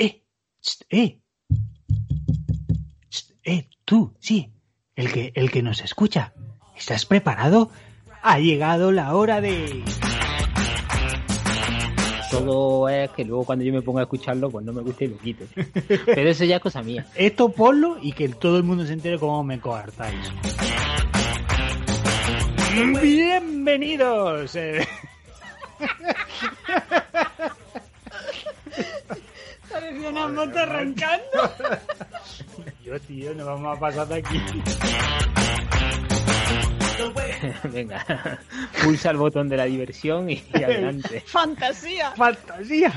¡Eh! ¡Eh! ¡Eh! Tú, sí. El que, el que nos escucha. ¿Estás preparado? Ha llegado la hora de... Todo es que luego cuando yo me pongo a escucharlo, pues no me gusta y lo quito. Pero eso ya es cosa mía. Esto ponlo y que todo el mundo se entere cómo me coartáis. Bienvenidos. una moto arrancando. Yo, tío, nos vamos a pasar de aquí. Venga, pulsa el botón de la diversión y adelante. Fantasía. ¡Fantasía!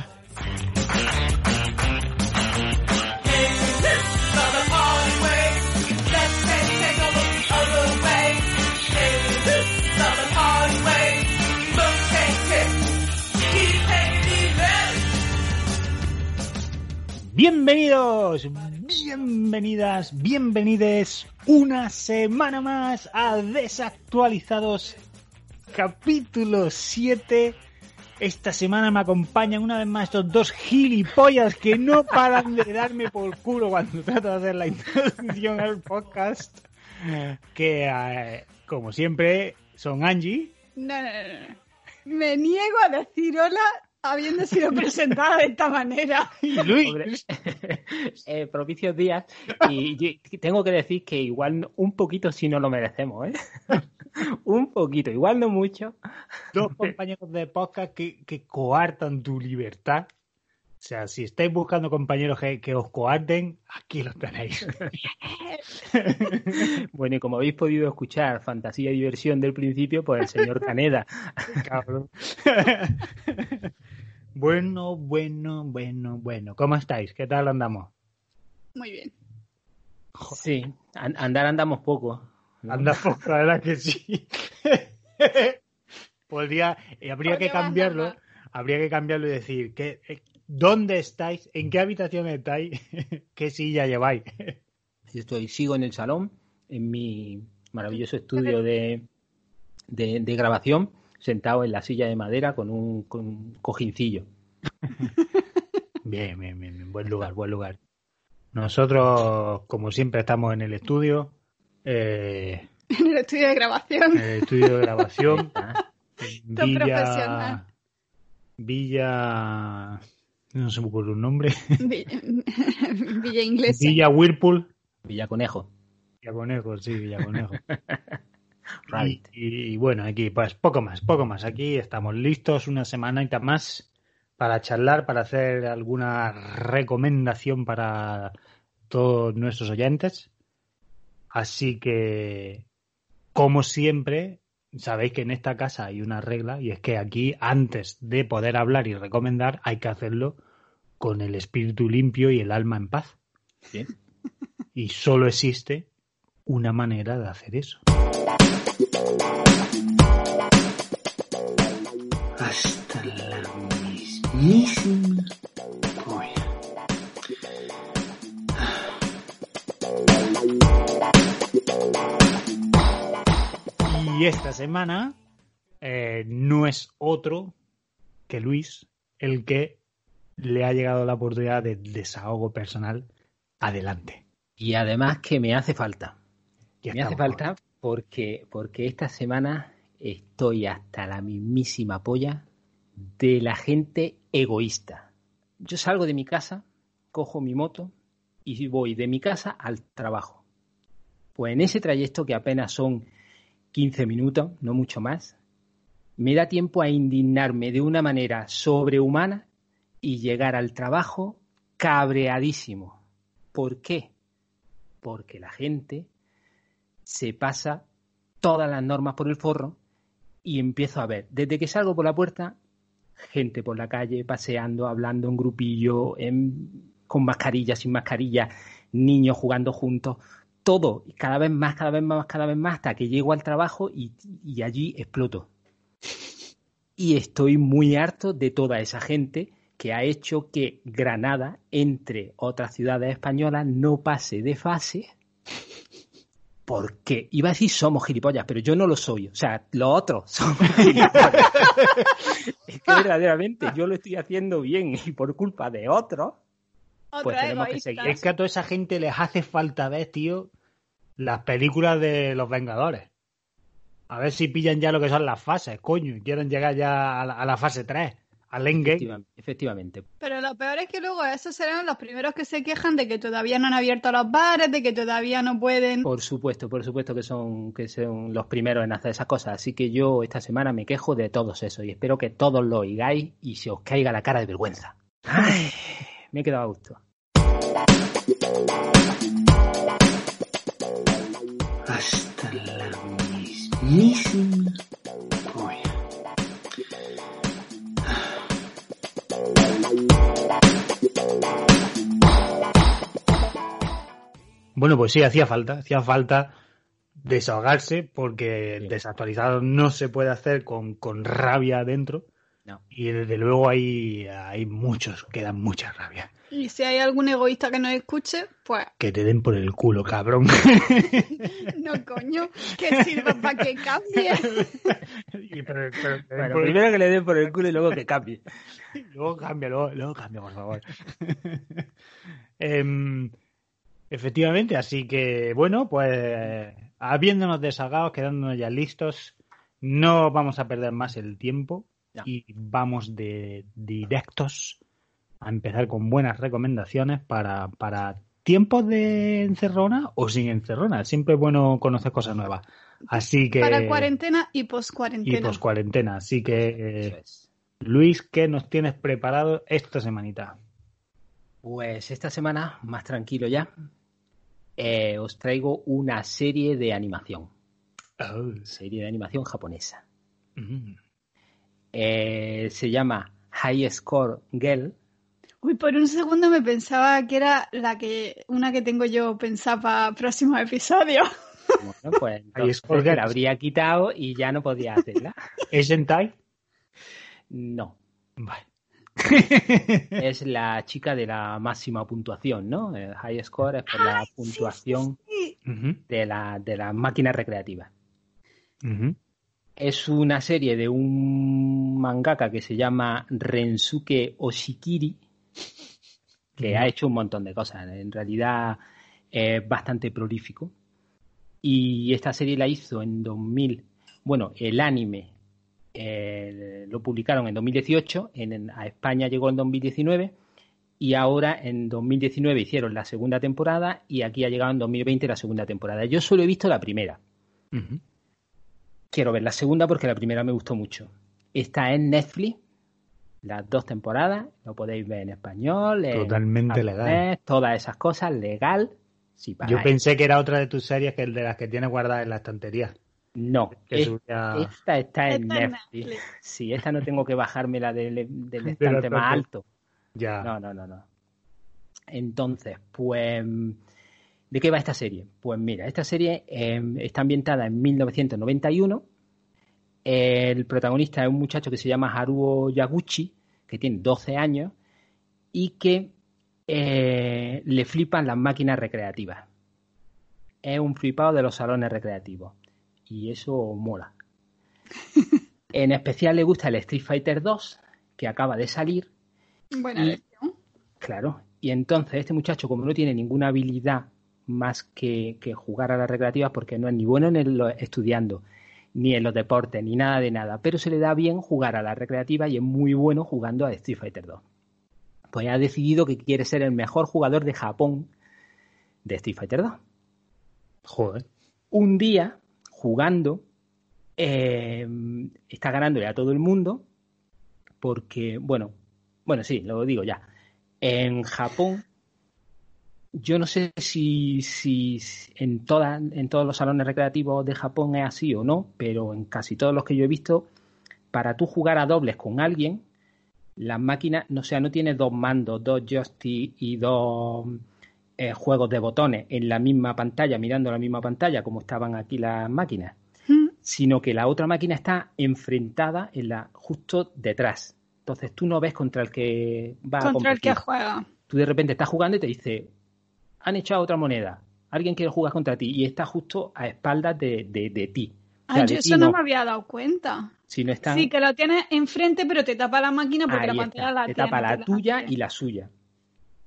Bienvenidos, bienvenidas, bienvenides una semana más a Desactualizados capítulo 7. Esta semana me acompañan una vez más estos dos gilipollas que no paran de darme por culo cuando trato de hacer la introducción al podcast. Que, eh, como siempre, son Angie. No, no, no. Me niego a decir hola habiendo sido presentada de esta manera. Luis. Eh, propicios días. Y yo tengo que decir que igual un poquito sí no lo merecemos, ¿eh? un poquito, igual no mucho. dos compañeros de podcast que, que coartan tu libertad. O sea, si estáis buscando compañeros que, que os coarten, aquí los tenéis. Bueno, y como habéis podido escuchar, fantasía y diversión del principio, pues el señor Caneda. Cabrón. Bueno, bueno, bueno, bueno. ¿Cómo estáis? ¿Qué tal andamos? Muy bien. Sí, an- andar andamos poco. ¿no? Anda poco, la verdad que sí. Podría, y habría que cambiarlo. Habría que cambiarlo y decir, que, eh, ¿dónde estáis? ¿En qué habitación estáis? ¿Qué silla lleváis? Yo estoy, sigo en el salón, en mi maravilloso estudio de, de, de grabación, sentado en la silla de madera con un, con un cojincillo. Bien, bien, bien, bien. Buen lugar, buen lugar. Nosotros, como siempre, estamos en el estudio. eh, En el estudio de grabación. en el estudio de grabación. Villa. profesional. Villa. No se me ocurre un nombre. Vi- Villa Inglesa. Villa Whirlpool. Villaconejo, Villaconejo, sí, Villaconejo. Rabbit. Y, y bueno, aquí, pues poco más, poco más. Aquí estamos listos una semanita más para charlar, para hacer alguna recomendación para todos nuestros oyentes. Así que, como siempre, sabéis que en esta casa hay una regla y es que aquí, antes de poder hablar y recomendar, hay que hacerlo con el espíritu limpio y el alma en paz. ¿sí? Y solo existe una manera de hacer eso. Hasta la mismísima polla. Y esta semana eh, no es otro que Luis el que le ha llegado la oportunidad de desahogo personal. Adelante. Y además que me hace falta. Ya me hace falta porque, porque esta semana estoy hasta la mismísima polla de la gente egoísta. Yo salgo de mi casa, cojo mi moto y voy de mi casa al trabajo. Pues en ese trayecto, que apenas son 15 minutos, no mucho más, me da tiempo a indignarme de una manera sobrehumana y llegar al trabajo cabreadísimo. ¿Por qué? Porque la gente se pasa todas las normas por el forro y empiezo a ver, desde que salgo por la puerta, gente por la calle, paseando, hablando en grupillo, en- con mascarilla, sin mascarilla, niños jugando juntos, todo, y cada vez más, cada vez más, cada vez más, hasta que llego al trabajo y, y allí exploto. Y estoy muy harto de toda esa gente que ha hecho que Granada, entre otras ciudades españolas, no pase de fase porque iba a decir somos gilipollas, pero yo no lo soy. O sea, los otros son gilipollas. es que verdaderamente yo lo estoy haciendo bien y por culpa de otros, Otra Pues tenemos que seguir. Es que a toda esa gente les hace falta ver, tío, las películas de los Vengadores. A ver si pillan ya lo que son las fases, coño, y quieren llegar ya a la, a la fase 3, al endgame. Efectivamente, efectivamente. Pero lo peor es que luego esos serán los primeros que se quejan de que todavía no han abierto los bares, de que todavía no pueden. Por supuesto, por supuesto que son, que son los primeros en hacer esas cosas. Así que yo esta semana me quejo de todos esos y espero que todos lo oigáis y se os caiga la cara de vergüenza. Ay, me he quedado a gusto. hasta la mismísima Bueno, pues sí, hacía falta, hacía falta desahogarse porque Sí. desactualizado no se puede hacer con, con rabia adentro. No. Y desde luego hay, hay muchos que dan mucha rabia. Y si hay algún egoísta que nos escuche, pues Que te den por el culo, cabrón. no, coño, que sirva para que cambie. Y pero- pero- pero- Bueno, por- primero que le den por el culo y luego que cambie. Luego cambia, luego, luego cambia, por favor. Em, efectivamente, así que bueno, pues habiéndonos desagados, quedándonos ya listos, no vamos a perder más el tiempo y vamos de directos a empezar con buenas recomendaciones para, para tiempos de encerrona o sin encerrona. Siempre es bueno conocer cosas nuevas. Así que... Para cuarentena y post y cuarentena. post cuarentena. Así que eh, Eso es. Luis, ¿qué nos tienes preparado esta semanita? Pues esta semana, más tranquilo ya, eh, os traigo una serie de animación. Serie de animación japonesa. Mm. Eh, se llama High Score Girl. Uy, por un segundo me pensaba que era la que una que tengo yo pensada para próximos episodios. Bueno, pues entonces Score te Girl. la habría quitado y ya no podía hacerla. ¿Es hentai? No, Vale. es la chica de la máxima puntuación, ¿no? El high score es por la puntuación Sí, de la, de las máquinas recreativas. Es una serie de un mangaka que se llama Rensuke Oshikiri, que ha hecho un montón de cosas. En realidad es bastante prolífico. Y esta serie la hizo en 2000. Bueno, el anime eh, lo publicaron en 2018, en, en- a España llegó en 2019 y ahora en 2019 hicieron la segunda temporada y aquí ha llegado en 2020 la segunda temporada. Yo solo he visto la primera. Quiero ver la segunda porque la primera me gustó mucho. Está en Netflix, las dos temporadas, lo podéis ver en español, en Totalmente japonés, legal. todas esas cosas, legal. Si Yo pensé que era otra de tus series que el de las que tienes guardadas en la estantería. No, Que es- subía- esta está en Netflix. Netflix. Sí, esta no tengo que bajármela del, del Del estante más alto. Ya. No, no, no, no. Entonces, pues, ¿de qué va esta serie? Pues mira, esta serie eh, está ambientada en 1991. El protagonista es un muchacho que se llama Haruo Yaguchi, que tiene 12 años y que eh, le flipan las máquinas recreativas. Es un flipado de los salones recreativos. Y eso mola. En especial le gusta el Street Fighter 2, que acaba de salir. buena Y- elección. Claro. Y entonces este muchacho, como no tiene ninguna habilidad más que, que jugar a las recreativas, porque no es ni bueno en el- estudiando, ni en los deportes, ni nada de nada, pero se le da bien jugar a las recreativas y es muy bueno jugando a Street Fighter 2. Pues ha decidido que quiere ser el mejor jugador de Japón de Street Fighter 2 Joder. un día jugando eh, está ganándole a todo el mundo porque, bueno, bueno, sí, lo digo ya. En Japón, yo no sé si, si en, todas en todos los salones recreativos de Japón es así o no, pero en casi todos los que yo he visto, para tú jugar a dobles con alguien, las máquinas, no, sea, no tienes dos mandos, dos joysticks y dos eh, juegos de botones en la misma pantalla, mirando la misma pantalla como estaban aquí las máquinas, Mm, sino que la otra máquina está enfrentada en la justo detrás. Entonces tú no ves contra el que va a Contra el que juega. Tú de repente estás jugando y te dice, han echado otra moneda, alguien quiere jugar contra ti y está justo a espaldas de, de- de ti. O sea, de yo eso no no. me había dado cuenta. Si no están, Sí, que lo tienes enfrente, pero te tapa la máquina porque ahí la pantalla está. la te tiene tapa la tuya y la suya.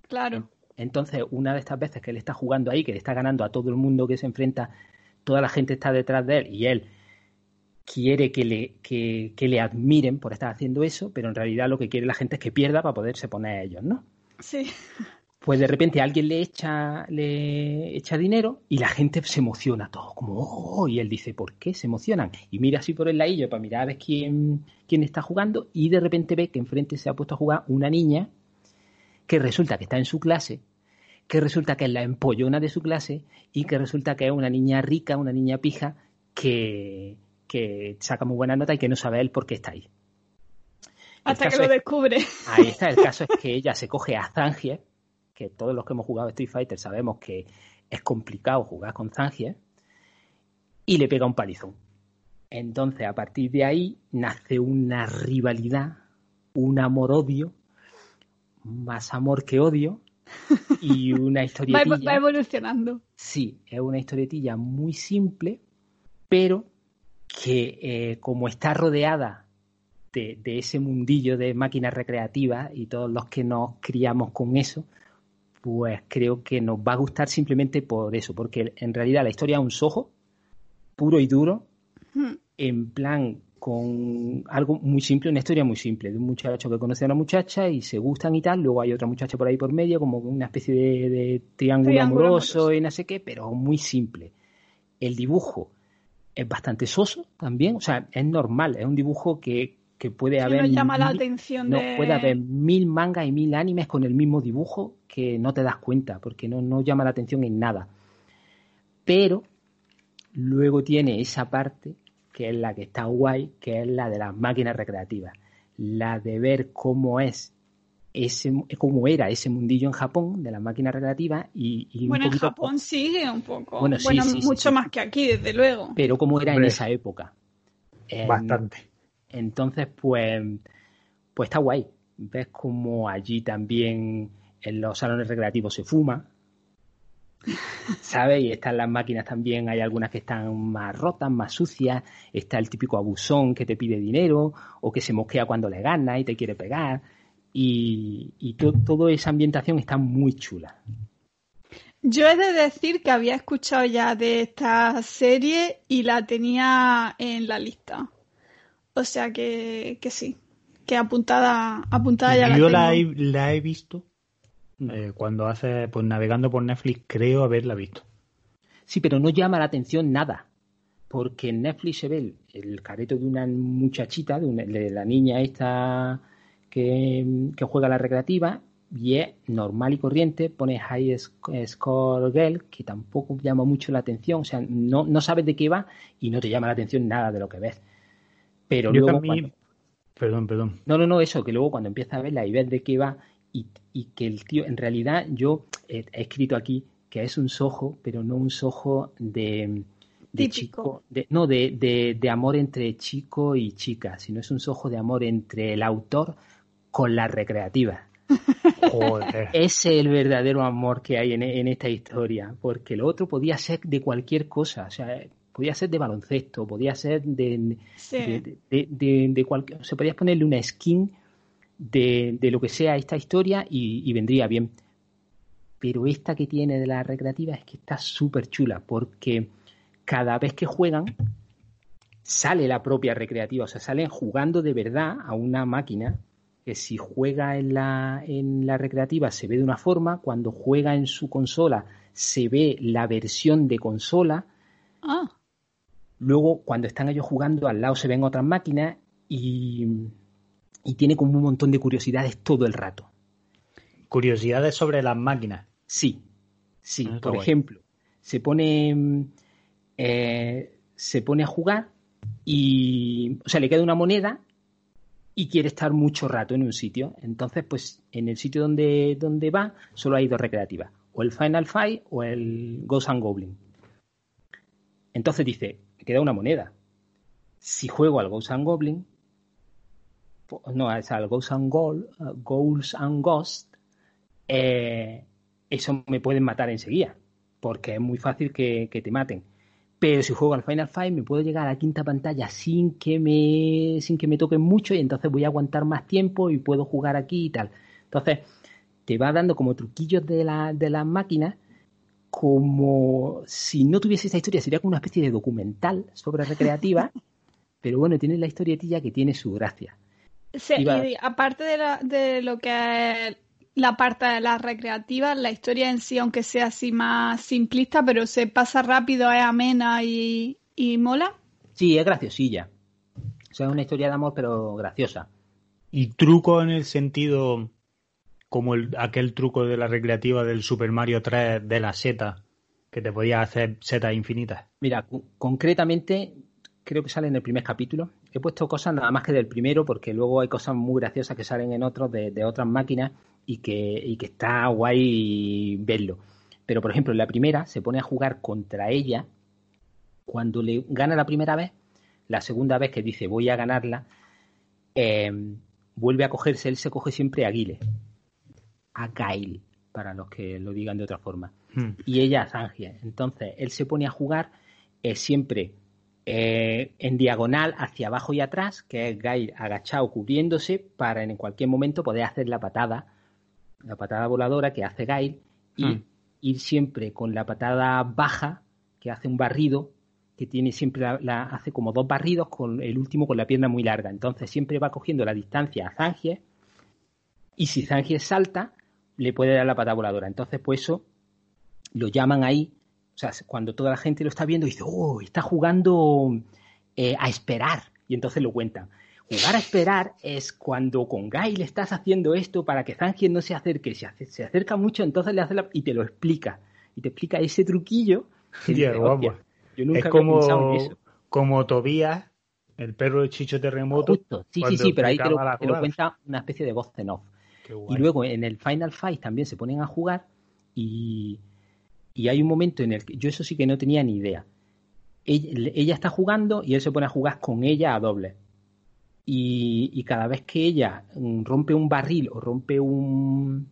Claro. Entonces, una de estas veces que él está jugando ahí, que le está ganando a todo el mundo que se enfrenta, toda la gente está detrás de él y él quiere que le, que, que le admiren por estar haciendo eso, pero en realidad lo que quiere la gente es que pierda para poderse poner a ellos, ¿no? Sí. Pues de repente alguien le echa, le echa dinero y la gente se emociona todo, como, oh, y él dice, ¿por qué se emocionan? Y mira así por el ladillo para mirar a ver quién, quién está jugando y de repente ve que enfrente se ha puesto a jugar una niña que resulta que está en su clase, que resulta que es la empollona de su clase y que resulta que es una niña rica, una niña pija que, que saca muy buena nota y que no sabe él por qué está ahí. Hasta que lo descubre. Ahí está, el caso es que ella se coge a Zangief, que todos los que hemos jugado Street Fighter sabemos que es complicado jugar con Zangief, y le pega un palizón. Entonces, a partir de ahí nace una rivalidad, un amor-odio, más amor que odio, y una historietilla. Va, va evolucionando. Sí, es una historietilla muy simple, pero que eh, como está rodeada de, de, ese mundillo de máquinas recreativas y todos los que nos criamos con eso, pues creo que nos va a gustar simplemente por eso, porque en realidad la historia es un sojo puro y duro, Hmm. en plan con algo muy simple, una historia muy simple, de un muchacho que conoce a una muchacha y se gustan y tal, luego hay otra muchacha por ahí por medio, como una especie de, de triángulo, Triángulo amoroso amoroso. y no sé qué, pero muy simple. El dibujo es bastante soso también, o sea, es normal, es un dibujo que, que puede Sí, haber... nos llama la mil- atención no, de... puede haber mil mangas y mil animes con el mismo dibujo que no te das cuenta, porque no, no llama la atención en nada. Pero luego tiene esa parte que es la que está guay, que es la de las máquinas recreativas. La de ver cómo es ese, cómo era ese mundillo en Japón de las máquinas recreativas y, y un Bueno, en Japón sigue un poco. Bueno, Bueno, sí, mucho sí. más que aquí, desde luego. pero cómo era en esa época. Bastante. Entonces, pues, pues está guay. Ves como allí también en los salones recreativos se fuma. ¿Sabes? Y están las máquinas también, hay algunas que están más rotas, más sucias. Está el típico abusón que te pide dinero o que se mosquea cuando le gana y te quiere pegar. Y, y to- toda esa ambientación está muy chula. Yo he de decir que había escuchado ya de esta serie y la tenía en la lista. O sea que, que sí, que apuntada, apuntada ya la Yo tengo. la he, la he visto eh, cuando hace, pues navegando por Netflix, creo haberla visto. Sí, pero no llama la atención nada. Porque en Netflix se ve el, el careto de una muchachita, de, una- de la niña esta que, que juega a la recreativa, y es normal y corriente, pone High Sc- Score Girl, que tampoco llama mucho la atención, o sea, no, no sabes de qué va y no te llama la atención nada de lo que ves. Pero Yo luego también- cuando- Perdón, perdón. no, no, no, eso, que luego cuando empiezas a verla y ves de qué va y, y que el tío, en realidad yo he, he escrito aquí que es un sojo, pero no un sojo de, de chico, de, no, de, de, de amor entre chico y chica, sino es un sojo de amor entre el autor con la recreativa. Joder. Ese es el verdadero amor que hay en, en esta historia, porque lo otro podía ser de cualquier cosa, o sea, podía ser de baloncesto, podía ser de, Sí. de, de, de, de cualquier, se podías ponerle una skin de, de lo que sea esta historia y, y vendría bien. Pero esta que tiene de la recreativa es que está súper chula, porque cada vez que juegan sale la propia recreativa, o sea, salen jugando de verdad a una máquina que si juega en la, en la recreativa se ve de una forma, cuando juega en su consola se ve la versión de consola, Ah, Luego, cuando están ellos jugando, al lado se ven otras máquinas y, y tiene como un montón de curiosidades todo el rato. Curiosidades sobre las máquinas. Sí, sí. Ah, Por guay. ejemplo, se pone, mm, eh, se pone a jugar y, o sea, le queda una moneda y quiere estar mucho rato en un sitio. Entonces, pues, en el sitio donde, donde va, solo hay dos recreativas. O el Final Fight o el Ghost and Goblin. Entonces dice, me queda una moneda. Si juego al Ghost and Goblin, no, es al Ghost and Goal, uh, Ghouls and Ghost, eh, eso me pueden matar enseguida, porque es muy fácil que, que te maten. Pero si juego al Final Fight me puedo llegar a la quinta pantalla sin que me sin que me toquen mucho y entonces voy a aguantar más tiempo y puedo jugar aquí y tal. Entonces, te va dando como truquillos de, la, de las máquinas, como si no tuviese esta historia, sería como una especie de documental sobre recreativa, pero bueno, tiene la historietilla que tiene su gracia. Sí, Iba- y aparte de, la- de lo que es la parte de las recreativas, la historia en sí, aunque sea así más simplista, pero se pasa rápido, es amena y, y mola. Sí, es graciosilla. O sea, es una historia de amor, pero graciosa. Y truco en el sentido como el- aquel truco de la recreativa del Super Mario 3 de la seta, que te podía hacer setas infinitas. Mira, concretamente, creo que sale en el primer capítulo. He puesto cosas nada más que del primero, porque luego hay cosas muy graciosas que salen en otros de, de otras máquinas y que, y que está guay verlo. Pero, por ejemplo, en la primera se pone a jugar contra ella. Cuando le gana la primera vez, la segunda vez que dice voy a ganarla, eh, vuelve a cogerse, él se coge siempre a Guile. A Gail, para los que lo digan de otra forma Hmm. y ella a Zangia. Entonces, él se pone a jugar eh, siempre eh, en diagonal hacia abajo y atrás, que es Gail agachado cubriéndose para en cualquier momento poder hacer la patada, la patada voladora que hace Gail y Hmm. ir siempre con la patada baja que hace un barrido que tiene siempre la, la- hace como dos barridos con el último con la pierna muy larga. Entonces siempre va cogiendo la distancia a Zangief y si Zangief salta le puede dar la patada voladora. Entonces pues eso lo llaman ahí, o sea, cuando toda la gente lo está viendo, dice, oh, está jugando eh, a esperar. Y entonces lo cuentan. Jugar a esperar es cuando con Gail estás haciendo esto para que Zangief no se acerque. Hace- se acerca mucho, entonces le hace la... y te lo explica. Y te explica ese truquillo. que. "Hostia, yo nunca Es había pensado como, en eso. como Tobías, el perro de Chicho Terremoto. Justo, sí, sí, sí, pero ahí te lo, te lo cuenta una especie de voz en off. Y luego en el Final Fight también se ponen a jugar y, y hay un momento en el que yo eso sí que no tenía ni idea. Ella, ella está jugando y él se pone a jugar con ella a doble. Y, y cada vez que ella mm, rompe un barril o rompe un,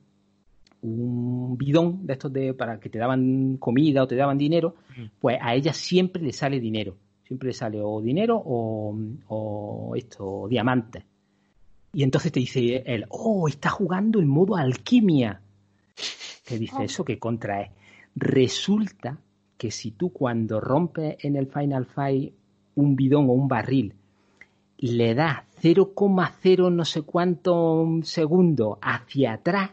un bidón de estos de para que te daban comida o te daban dinero, pues a ella siempre le sale dinero. Siempre le sale o dinero o, o esto, o diamantes. Y entonces te dice él, oh, está jugando en modo alquimia. Te dice Oh. eso que contra es. Resulta que si tú cuando rompes en el Final Fight un bidón o un barril, le das 0,0 no sé cuánto segundo hacia atrás,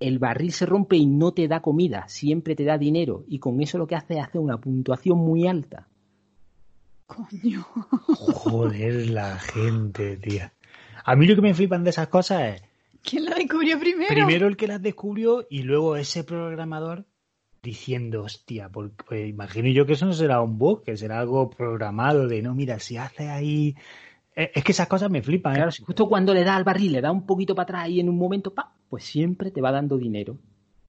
el barril se rompe y no te da comida, siempre te da dinero. Y con eso lo que hace es hacer una puntuación muy alta. Coño. Joder, la gente, tía. A mí lo que me flipan de esas cosas es ¿Quién lo descubrió primero? primero el que las descubrió y luego ese programador diciendo, hostia, porque pues, imagino yo que eso no será un bug, que será algo programado de, no, mira, si hace ahí... Es es que esas cosas me flipan, ¿eh? Claro, si justo cuando le da al barril, le da un poquito para atrás y en un momento, pa, pues siempre te va dando dinero.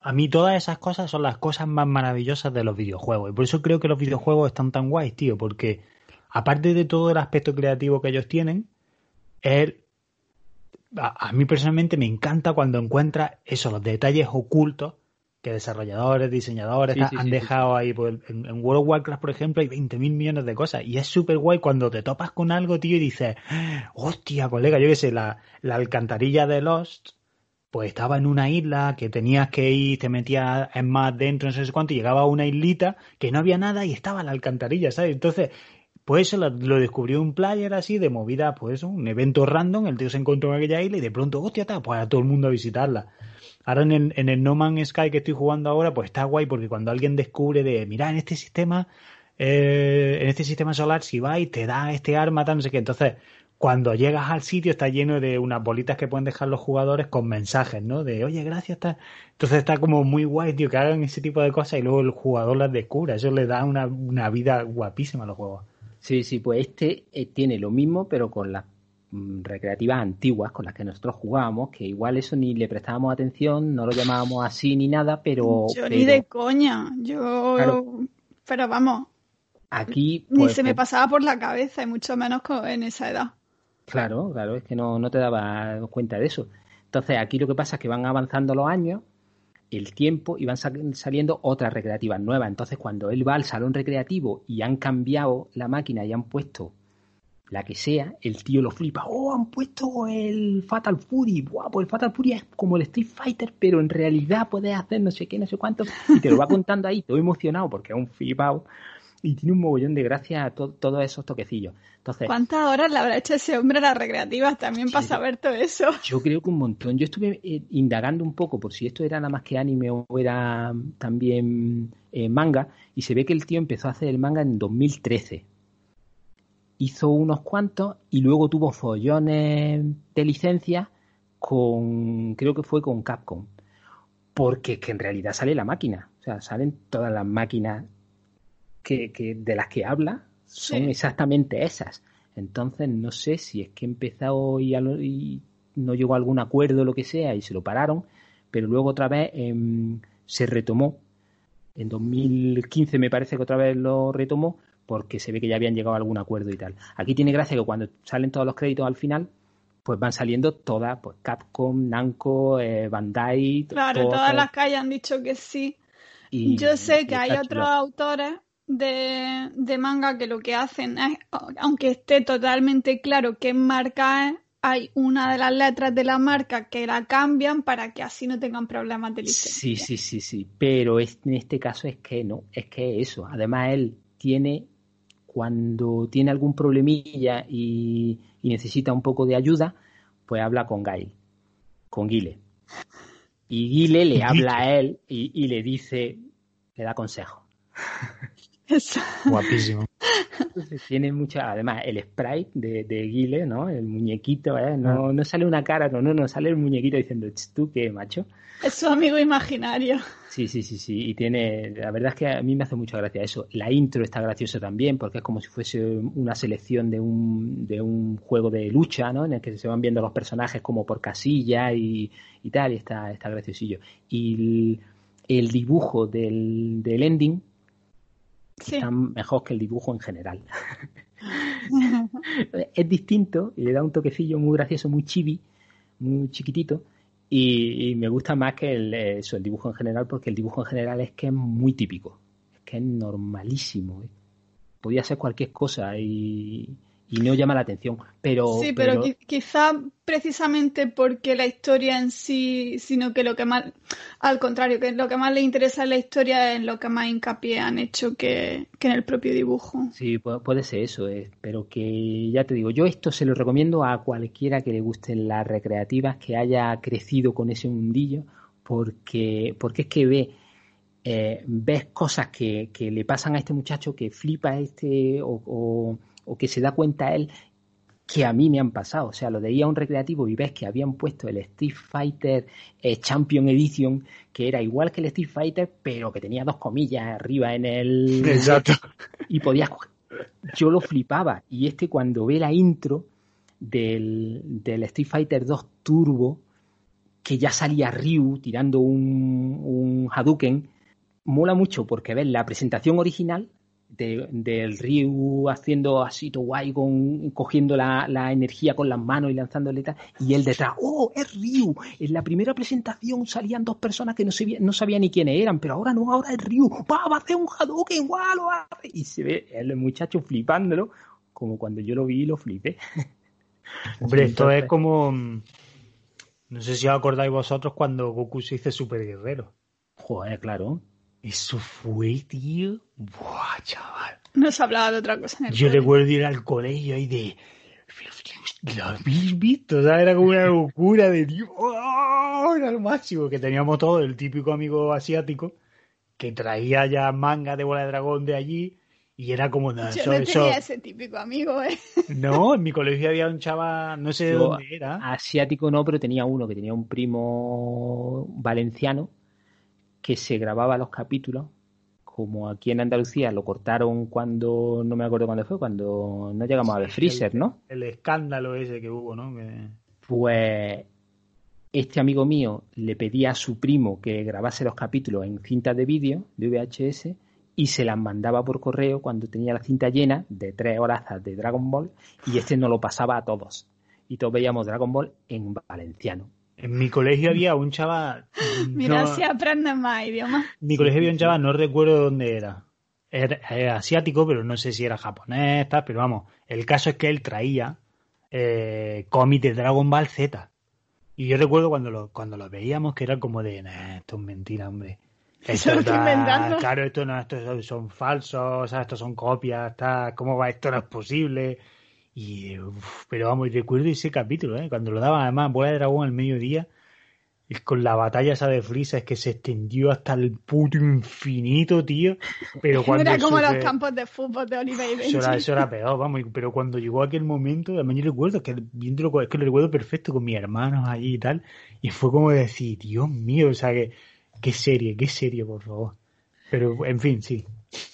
A mí todas esas cosas son las cosas más maravillosas de los videojuegos. Y por eso creo que los videojuegos están tan guays, tío. Porque aparte de todo el aspecto creativo que ellos tienen, es- a, a mí personalmente me encanta cuando encuentras eso, los detalles ocultos que desarrolladores, diseñadores Sí, tal, sí, han sí, dejado ahí. Pues, en, en World of Warcraft, por ejemplo, hay 20.000 millones de cosas. Y es súper guay cuando te topas con algo, tío, y dices, hostia, colega, yo qué sé, la, la alcantarilla de Lost pues estaba en una isla que tenías que ir, te metías en más dentro, no sé cuánto, y llegaba a una islita que no había nada y estaba la alcantarilla, ¿sabes? Entonces, pues eso lo, lo descubrió un player así, de movida, pues un evento random, el tío se encontró en aquella isla y de pronto, hostia, está, pues a todo el mundo a visitarla. Ahora en el, en el No Man's Sky que estoy jugando ahora, pues está guay porque cuando alguien descubre de, mira, en este sistema, eh, en este sistema solar, si va y te da este arma, tal, no sé qué, entonces cuando llegas al sitio está lleno de unas bolitas que pueden dejar los jugadores con mensajes, ¿no? De, oye, gracias. Entonces está como muy guay, tío, que hagan ese tipo de cosas y luego el jugador las descubra. Eso le da una, vida guapísima a los juegos. Sí, sí, pues este eh, tiene lo mismo, pero con las recreativas antiguas con las que nosotros jugábamos, que igual eso ni le prestábamos atención, no lo llamábamos así ni nada, pero, Yo pero ni de coña. Yo. Claro. Pero vamos, aquí ni pues, se me eh, pasaba por la cabeza, y mucho menos en esa edad. Claro, claro, es que no, no te dabas cuenta de eso. Entonces, aquí lo que pasa es que van avanzando los años, el tiempo, y van sa- saliendo otras recreativas nuevas. Entonces, cuando él va al salón recreativo y han cambiado la máquina y han puesto la que sea, el tío lo flipa. Oh, han puesto el Fatal Fury. Buah, pues el Fatal Fury es como el Street Fighter, pero en realidad puedes hacer no sé qué, no sé cuánto. Y te lo va contando ahí, todo emocionado porque es un flipado. Y tiene un mogollón de gracia a todos esos toquecillos. Entonces, ¿Cuántas horas le habrá hecho ese hombre a las recreativas también para saber todo eso? Yo creo que un montón. Yo estuve eh, indagando un poco por si esto era nada más que anime o era también eh, manga, y se ve que el tío empezó a hacer el manga en 2013 hizo unos cuantos y luego tuvo follones de licencia con, creo que fue con Capcom. Porque que en realidad sale la máquina. O sea, salen todas las máquinas que, de las que habla, son exactamente esas. Entonces, no sé si es que empezó y, y, no llegó a algún acuerdo o lo que sea y se lo pararon, pero luego otra vez em, se retomó. En 2015 me parece que otra vez lo retomó porque se ve que ya habían llegado a algún acuerdo y tal. Aquí tiene gracia que cuando salen todos los créditos al final, pues van saliendo todas, pues Capcom, Namco, eh, Bandai. Claro, todas las que hayan dicho que sí. Y, Yo sé que hay otros autores de, de, manga que lo que hacen es, aunque esté totalmente claro qué marca es, hay una de las letras de la marca que la cambian para que así no tengan problemas de licencia. Sí, sí, sí, sí. Pero en este caso es que no, es que eso. Además, él tiene cuando tiene algún problemilla y, necesita un poco de ayuda, pues habla con Gail, con Guile. Y Guile le habla a él y, le dice, le da consejo. Guapísimo. tiene mucha, además, el sprite de, de Guile, ¿no? El muñequito, ¿eh? No, ah. no sale una cara, no, no, no, sale el muñequito diciendo, ¿tú qué, macho? Es su amigo imaginario. Sí, sí, sí, sí. Y tiene, la verdad es que a mí me hace mucha gracia eso. La intro está graciosa también, porque es como si fuese una selección de un, de un juego de lucha, ¿no? En el que se van viendo los personajes como por casilla y, y tal, y está, está graciosillo. Y el, dibujo del, del ending está mejor que el dibujo en general. es distinto y le da un toquecillo muy gracioso, muy chibi, muy chiquitito y, me gusta más que el, eso, el dibujo en general, porque el dibujo en general es que es muy típico, es que es normalísimo. ¿eh? Podía ser cualquier cosa y, y no llama la atención. Pero, sí, pero, quizá precisamente porque la historia en sí, sino que lo que más, al contrario, que lo que más le interesa en la historia es lo que más hincapié han hecho que, en el propio dibujo. Sí, puede ser eso, eh, pero que ya te digo, yo esto se lo recomiendo a cualquiera que le gusten las recreativas, que haya crecido con ese mundillo, porque, porque es que ve. Eh, ves cosas que, que, le pasan a este muchacho que flipa a este o o que se da cuenta él que a mí me han pasado. O sea, lo de a un recreativo y ves que habían puesto el Street Fighter eh, Champion Edition, que era igual que el Street Fighter, pero que tenía dos comillas arriba en el. Exacto. Y podías. Yo lo flipaba. Y este, cuando ve la intro del, del Street Fighter 2 Turbo, que ya salía Ryu tirando un, un Hadouken, mola mucho porque ves la presentación original del Ryu haciendo así todo guay, con, cogiendo la, energía con las manos y lanzándole tal, y él detrás, ¡oh, es Ryu! En la primera presentación salían dos personas que no, sabía, no sabía ni quiénes eran, pero ahora no, ahora es Ryu, ¡va, va a hacer un Hadouken, igual lo hace! Y se ve el muchacho flipándolo, como cuando yo lo vi y lo flipé. Hombre, esto es como... No sé si os acordáis vosotros cuando Goku se hizo super guerrero. Joder, claro. Eso fue, tío. Buah, chaval. No se hablaba de otra cosa. En el Yo recuerdo ir al colegio y de. ¿Lo habéis visto? O sea, era como una locura de tío. ¡Oh! Era lo máximo. Que teníamos todo, el típico amigo asiático que traía ya manga de bola de dragón de allí. Y era como nada. Yo no tenía ese típico amigo, ¿eh? No, en mi colegio había un chaval, no sé de dónde era. Asiático no, pero tenía uno que tenía un primo valenciano que se grababa los capítulos, como aquí en Andalucía lo cortaron cuando, no me acuerdo cuándo fue, cuando no llegamos a ver Freezer, ¿no? El escándalo ese que hubo, ¿no? Pues este amigo mío le pedía a su primo que grabase los capítulos en cintas de vídeo, de VHS, y se las mandaba por correo cuando tenía la cinta llena de tres horas de Dragon Ball, y este no lo pasaba a todos. Y todos veíamos Dragon Ball en valenciano. En mi colegio había un chaval. Mira si aprendes más idiomas. En mi colegio había un chaval, no recuerdo dónde era. era, era asiático, pero no sé si era japonés, tal, pero vamos, el caso es que él traía eh, cómics de Dragon Ball Z. Y yo recuerdo cuando lo, cuando lo veíamos que era como de, "Nah, esto es mentira, hombre. Se lo estoy está- inventando". Claro, esto no, estos son, son falsos, o sea, estos son copias, está, ¿cómo va? Esto no es posible. Y, uf, pero vamos, y recuerdo ese capítulo, ¿eh? Cuando lo daban además Bola de Dragón al mediodía, y con la batalla esa de Freeza es que se extendió hasta el puto infinito, tío. Pero cuando Era como los campos de fútbol de Oliver y eso era, eso era peor, vamos, pero cuando llegó aquel momento, además yo recuerdo que viéndolo, es que lo recuerdo perfecto con mis hermanos allí y tal, y fue como decir, Dios mío, o sea, que, qué serie, qué serie, por favor. Pero, en fin, sí.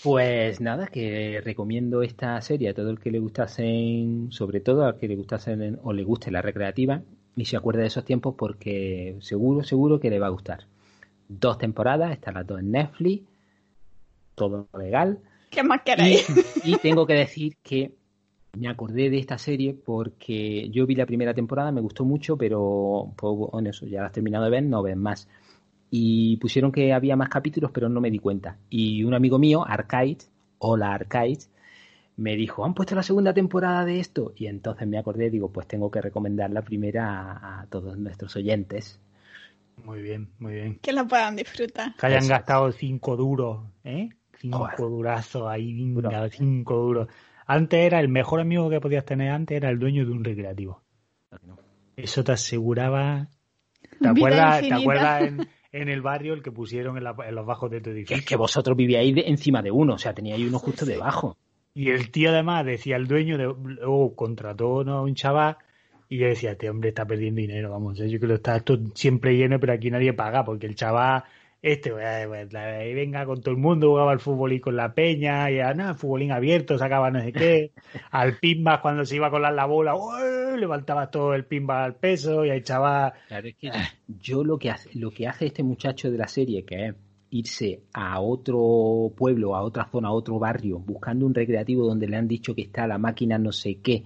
Pues nada, que recomiendo esta serie a todo el que le gustasen, sobre todo al que le gustasen o le guste la recreativa y se acuerde de esos tiempos porque seguro, seguro que le va a gustar. Dos temporadas, están las dos en Netflix, todo legal. ¿Qué más Y, queréis? y tengo que decir que me acordé de esta serie porque yo vi la primera temporada, me gustó mucho, pero pues, bueno, eso, ya la has terminado de ver, no ves más. Y pusieron que había más capítulos, pero no me di cuenta. Y un amigo mío, Arcade, hola Arcade, me dijo, han puesto la segunda temporada de esto. Y entonces me acordé, digo, pues tengo que recomendar la primera a, a todos nuestros oyentes. Muy bien, muy bien. Que lo puedan disfrutar. Que hayan Eso. gastado cinco duros, ¿eh? Cinco durazos ahí, venga, cinco duros. Antes era el mejor amigo que podías tener antes, era el dueño de un recreativo. Eso te aseguraba. ¿Te acuerdas, ¿te acuerdas en, en el barrio el que pusieron en, la- en los bajos de tu Que edificio? es que vosotros vivíais de- encima de uno, o sea, teníais uno justo debajo. Y el tío además decía el dueño de luego contrató ¿no? a un chaval y yo decía, este hombre está perdiendo dinero, vamos, yo creo que está esto siempre lleno, pero aquí nadie paga, porque el chaval, este, ahí venga con todo el mundo, jugaba al fútbol y con la peña, y a nada, futbolín abierto, sacaba no sé qué, al pinball cuando se iba a colar la bola, ¡ué! levantaba todo el pinball al peso, y el chaval, Claro, es que yo lo que hace, lo que hace este muchacho de la serie, que es irse a otro pueblo, a otra zona, a otro barrio, buscando un recreativo donde le han dicho que está la máquina no sé qué,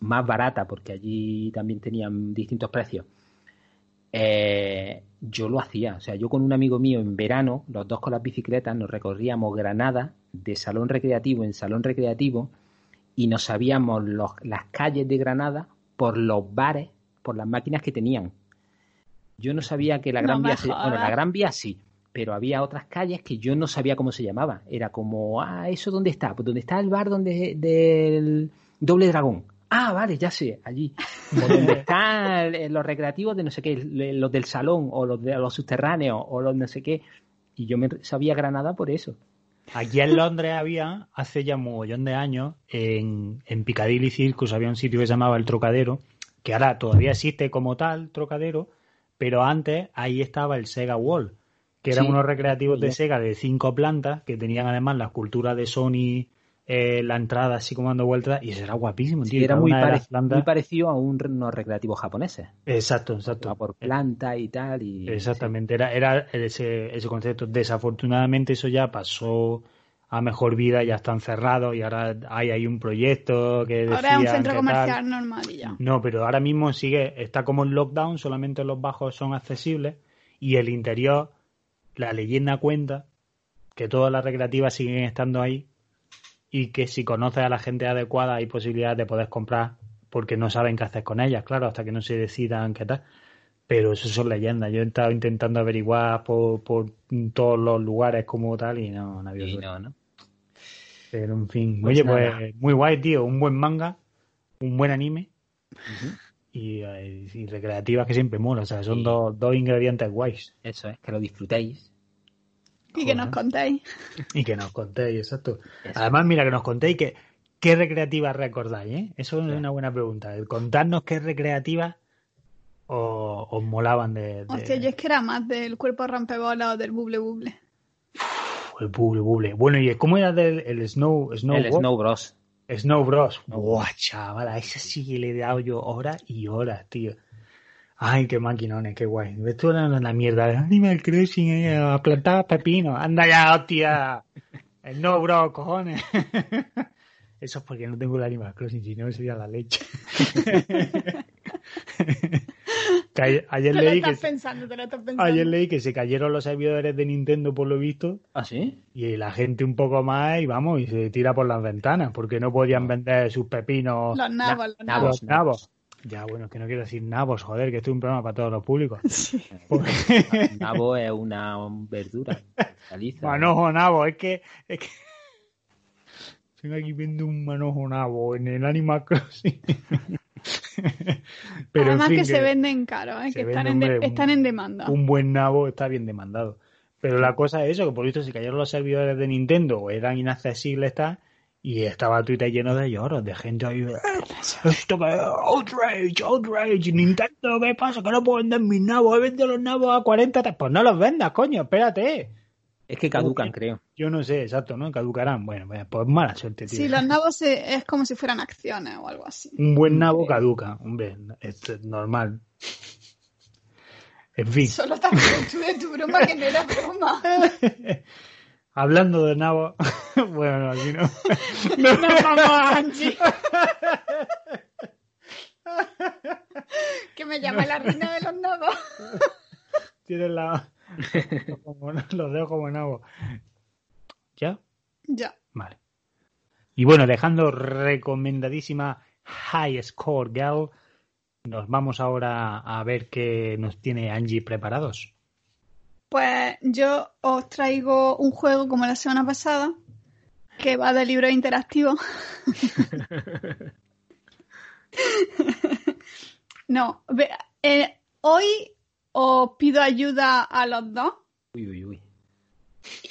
más barata, porque allí también tenían distintos precios. Eh, yo lo hacía, o sea, yo con un amigo mío en verano, los dos con las bicicletas, nos recorríamos Granada de salón recreativo en salón recreativo y nos sabíamos los- las calles de Granada por los bares, por las máquinas que tenían. Yo no sabía que la Gran Vía, se- bueno, la Gran Vía sí, pero había otras calles que yo no sabía cómo se llamaba. Era como, ah, ¿eso dónde está? Pues donde está el bar donde del Doble Dragón. Ah, vale, ya sé, allí. O donde están eh, los recreativos de no sé qué, los del salón, o los de los subterráneos, o los no sé qué. Y yo me sabía Granada por eso. Aquí en Londres había, hace ya un mogollón de años, en, en Piccadilly Circus había un sitio que se llamaba El Trocadero, que ahora todavía existe como tal, Trocadero, pero antes ahí estaba el Sega Wall, que eran Sí. unos recreativos de. Sega de cinco plantas, que tenían además la escultura de Sony, eh, la entrada así como dando vueltas, y eso era guapísimo, Sí, tío. era cada muy, pare- muy parecido a un, unos recreativos japoneses. Exacto, exacto. por planta y tal. Y, Exactamente, era, era ese, ese concepto. Desafortunadamente eso ya pasó a mejor vida, ya están cerrados y ahora hay, hay un proyecto que Ahora es un centro comercial tal. normal y ya. No, pero ahora mismo sigue, está como en lockdown, solamente los bajos son accesibles y el interior, la leyenda cuenta que todas las recreativas siguen estando ahí y que si conoces a la gente adecuada hay posibilidades de poder comprar porque no saben qué hacer con ellas, claro, hasta que no se decidan qué tal. Pero eso son leyendas. Yo he estado intentando averiguar por, por todos los lugares como tal y no, no ha habido Y no, ¿no? Pero en fin, Pues oye, nada. pues muy guay, tío. Un buen manga, un buen anime y, eh, y recreativas que siempre mola. O sea, son Sí. dos, dos ingredientes guays. Eso es, que lo disfrutéis. Y que nos contéis. Y que nos contéis, exacto. Eso. Además, mira, que nos contéis que, qué recreativas recordáis, ¿eh? Eso es una buena pregunta. El contarnos qué recreativas os, os molaban de, de- Hostia, yo es que era más del cuerpo rompebolas o del buble buble. el buble, buble. Bueno, ¿y cómo era del el Snow, Snow, el? Snow Bros. Snow Bros. Buah, chaval, a ese sí que le he dado yo horas y horas, tío. Ay, qué maquinones, qué guay. Esto era una mierda. Animal Crossing, eh, a plantar pepinos. Anda ya, hostia. Snow Bros, cojones. Eso es porque no tengo el Animal Crossing, si no sería la leche. Que ayer, ayer Te lo leí que, estás pensando, te lo estás pensando. ayer leí que se cayeron los servidores de Nintendo por lo visto ¿Ah, sí? y la gente un poco más y vamos y se tira por las ventanas porque no podían vender sus pepinos Los nabos, los nabos. nabos. los nabos. Ya, bueno, es que no quiero decir nabos, joder, que esto es un programa para todos los públicos. Sí. Porque- Nabo es una verdura. Caliza. Manojo nabo, es que, es que... Estoy aquí viendo un manojo nabo en el Animal Crossing. Pero Además en fin, que, se venden caros, ¿eh? que están, vende, en de- están en demanda. un buen nabo está bien demandado. Pero la cosa es eso, que por visto se cayeron los servidores de Nintendo o eran inaccesibles está, y estaba Twitter lleno de lloros, de gente ahí, "Eh, esto que outrage, outrage, Nintendo, ¿qué pasa? Que no puedo vender mis nabos, he vendido los nabos a 40, ta-". pues no los vendas, coño, espérate. Es que caducan, creo. Yo no sé, exacto, ¿no? Caducarán. Bueno, pues- pues mala suerte, tío. Sí, los nabos es como si fueran acciones o algo así. Un buen nabo caduca, hombre, esto es normal. En fin. Solo hecho de tu broma que no era broma. Hablando de nabo, bueno, no, aquí no. No vamos, Angie. que me llama la reina de los nabos. Tienes la. como- los dejo como nabo. ¿Ya? Ya. Vale. Y bueno, dejando recomendadísima High Score Girl, nos vamos ahora a ver qué nos tiene Angie preparados. Pues yo os traigo un juego como la semana pasada, que va de libros interactivos. no, eh, hoy os pido ayuda a los dos Uy, uy, uy.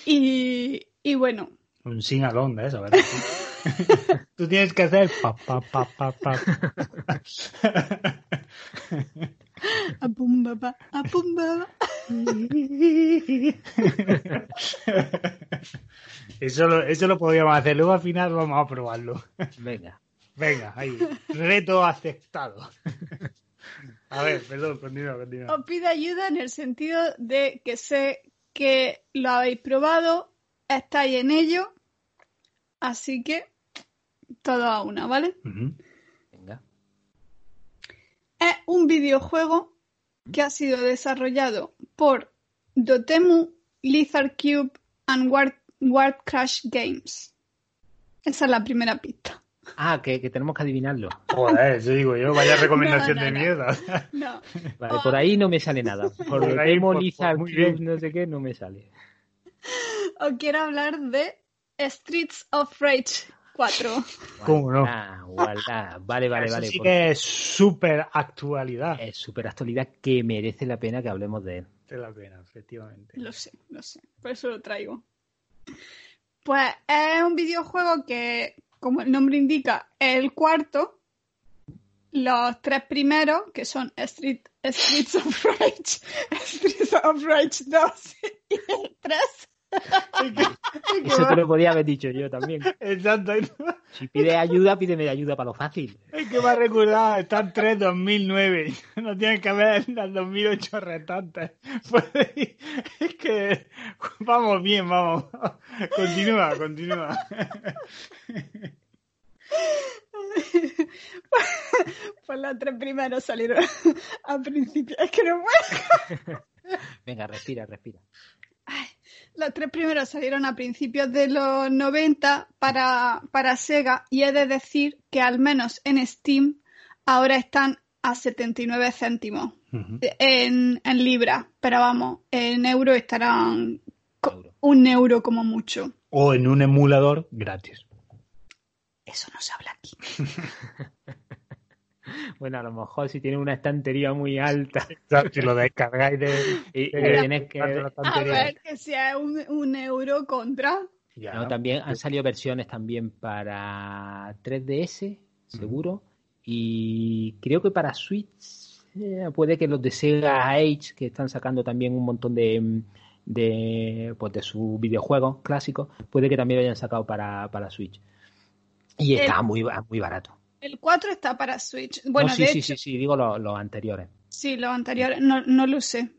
y, y bueno, Un sing along de eso, ¿verdad? Tú tienes que hacer pa pa pa pa pa. a pum, ba, ba, a pum, ba, ba. Eso lo, eso lo podríamos hacer. Luego al final vamos a probarlo. Venga. Venga, ahí. Reto aceptado. A ver, perdón, continúa, continúa. os pido ayuda en el sentido de que sé que lo habéis probado, estáis en ello, así que todo a una, ¿vale? Es un videojuego que ha sido desarrollado por Dotemu, Lizard Cube and War, War Crash Games. Esa es la primera pista. Ah, que, que tenemos que adivinarlo. Joder, eso digo yo, vaya recomendación No, no, de no. mierda. No. Vale, por ahí no me sale nada. Por ahí, por- Lizard por- muy Cube, bien. no sé qué, no me sale. Os quiero hablar de Streets of Rage 4. ¿Cómo no? Ah, voilà. Vale, vale, Eso vale. sí porque que es súper actualidad. Es súper actualidad que merece la pena que hablemos de él. Vale la pena, efectivamente. Lo sé, lo sé. Por eso lo traigo. Pues es un videojuego que, como el nombre indica, es el cuarto. Los tres primeros, que son Street, Streets of Rage, Streets of Rage 2 y el 3. Eso te lo podía haber dicho yo también. Exacto. Si pides ayuda, pídeme ayuda para lo fácil. Es que me ha recordado, están 3 2009. No tienen que ver las 2008 restantes. Pues, es que vamos bien, vamos. Continúa, continúa. Pues los tres primeros salieron a principios. Es que no puedo. Venga, respira, respira. Los tres primeros salieron a principios de los 90 para, para Sega y he de decir que al menos en Steam ahora están a 79 céntimos Ujú. en, en libras, pero vamos, en euro estarán Euro. un euro como mucho. O en un emulador gratis. Eso no se habla aquí. Bueno, a lo mejor si tienes una estantería muy alta Si lo descargáis de, y, y de- tienes que... A ver, que sea un, un euro contra. Ya, No, también han salido versiones también para 3DS, seguro, y creo que para Switch eh, puede que los de Sega Age, que están sacando también un montón de, de, pues de sus videojuegos clásicos, puede que también lo hayan sacado para, para Switch. Y está El- muy, muy barato. El 4 está para Switch. Bueno, No, sí, de sí, hecho, sí, sí, digo los, los anteriores. Sí, los anteriores no, no lo sé.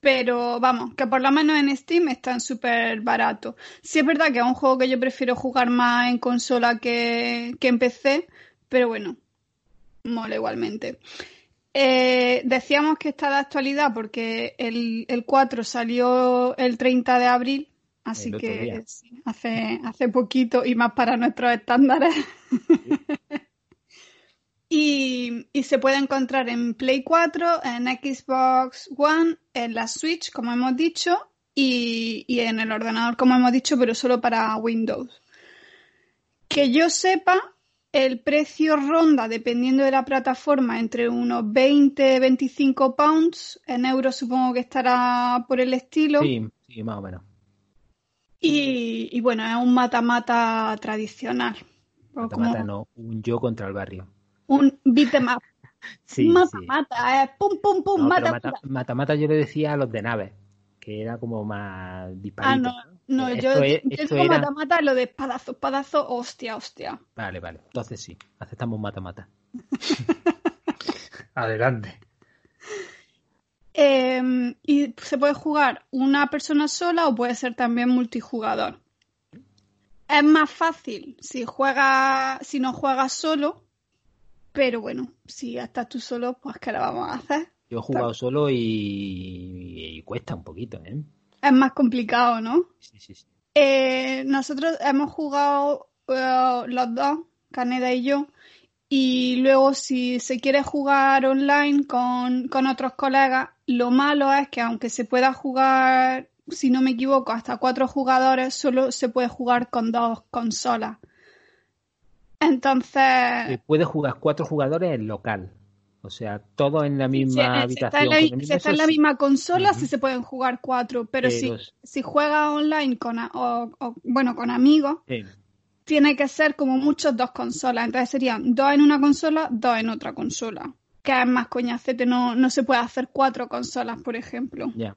Pero vamos, que por lo menos en Steam están súper baratos. Sí es verdad que es un juego que yo prefiero jugar más en consola que, que en PC, pero bueno, mola igualmente. Eh, decíamos que está de actualidad porque el, el 4 salió el 30 de abril, así que sí, hace, hace poquito y más para nuestros estándares. Y, y se puede encontrar en Play 4, en Xbox One, en la Switch, como hemos dicho, y, y en el ordenador, como hemos dicho, pero solo para Windows. Que yo sepa, el precio ronda, dependiendo de la plataforma, entre unos 20-25 pounds. En euros supongo que estará por el estilo. Sí, sí, más o menos. Y, y bueno, es un mata-mata tradicional. Mata-mata no, un yo contra el barrio. Un beat 'em up. Sí, sí. Mata-mata, es pum, pum, pum, No, pero mata, mata- mata-mata yo le decía a los de naves, que era como más Ah, disparito. no, no, Esto yo, es- yo esto digo era- mata-mata lo de espadazo, espadazo, hostia, hostia. Vale, vale. Entonces sí, aceptamos mata-mata. Adelante. Eh, y se puede jugar una persona sola o puede ser también multijugador. Es más fácil si juega, si no juegas solo, pero bueno, si estás tú solo, pues ¿qué le vamos a hacer? Yo he jugado solo y, y cuesta un poquito, ¿eh? Es más complicado, ¿no? Sí, sí, sí. Eh, nosotros hemos jugado eh, los dos, Caneda y yo, y luego si se quiere jugar online con, con otros colegas, lo malo es que aunque se pueda jugar, si no me equivoco, hasta cuatro jugadores, solo se puede jugar con dos consolas. Entonces, puede jugar cuatro jugadores en local. O sea, todos en la si, misma si está habitación. en la, si está en la misma consola, sí se pueden jugar cuatro, pero, si, Pero- si juega online con, a- o- o, bueno, con amigos, Sí. tiene que ser como muchos dos consolas. Entonces serían dos en una consola, dos en otra consola. Que es más coñacete, no, no se puede hacer cuatro consolas, por ejemplo. Ya.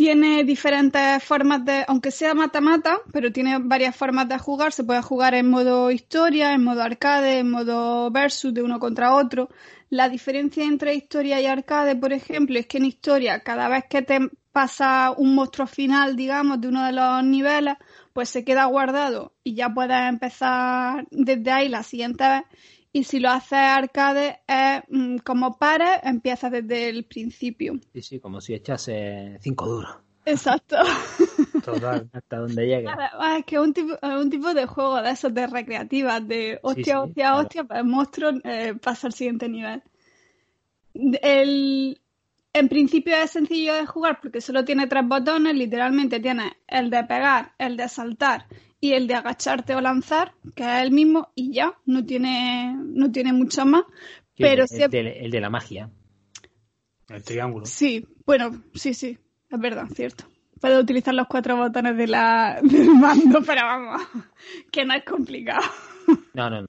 Tiene diferentes formas de, aunque sea mata-mata, pero tiene varias formas de jugar. Se puede jugar en modo historia, en modo arcade, en modo versus de uno contra otro. La diferencia entre historia y arcade, por ejemplo, es que en historia, cada vez que te pasa un monstruo final, digamos, de uno de los niveles, pues se queda guardado y ya puedes empezar desde ahí la siguiente vez. Y si lo haces arcade, es mm, como pares, empiezas desde el principio. Sí, sí, como si echase cinco duros. Exacto. Total. Hasta donde llegue. Además, es que es un tipo, un tipo de juego de esos de recreativas, de hostia, sí, hostia, claro. hostia, pues el monstruo eh, pasa al siguiente nivel. El, en principio es sencillo de jugar porque solo tiene tres botones, literalmente tiene el de pegar, el de saltar y el de agacharte o lanzar, que es el mismo, y ya, no tiene, no tiene mucho más. Sí, Pero el, de, el de la magia. El triángulo. Sí, bueno, sí, sí, es verdad, cierto. Puedo utilizar los cuatro botones de la, del mando, pero vamos, que no es complicado. No, no.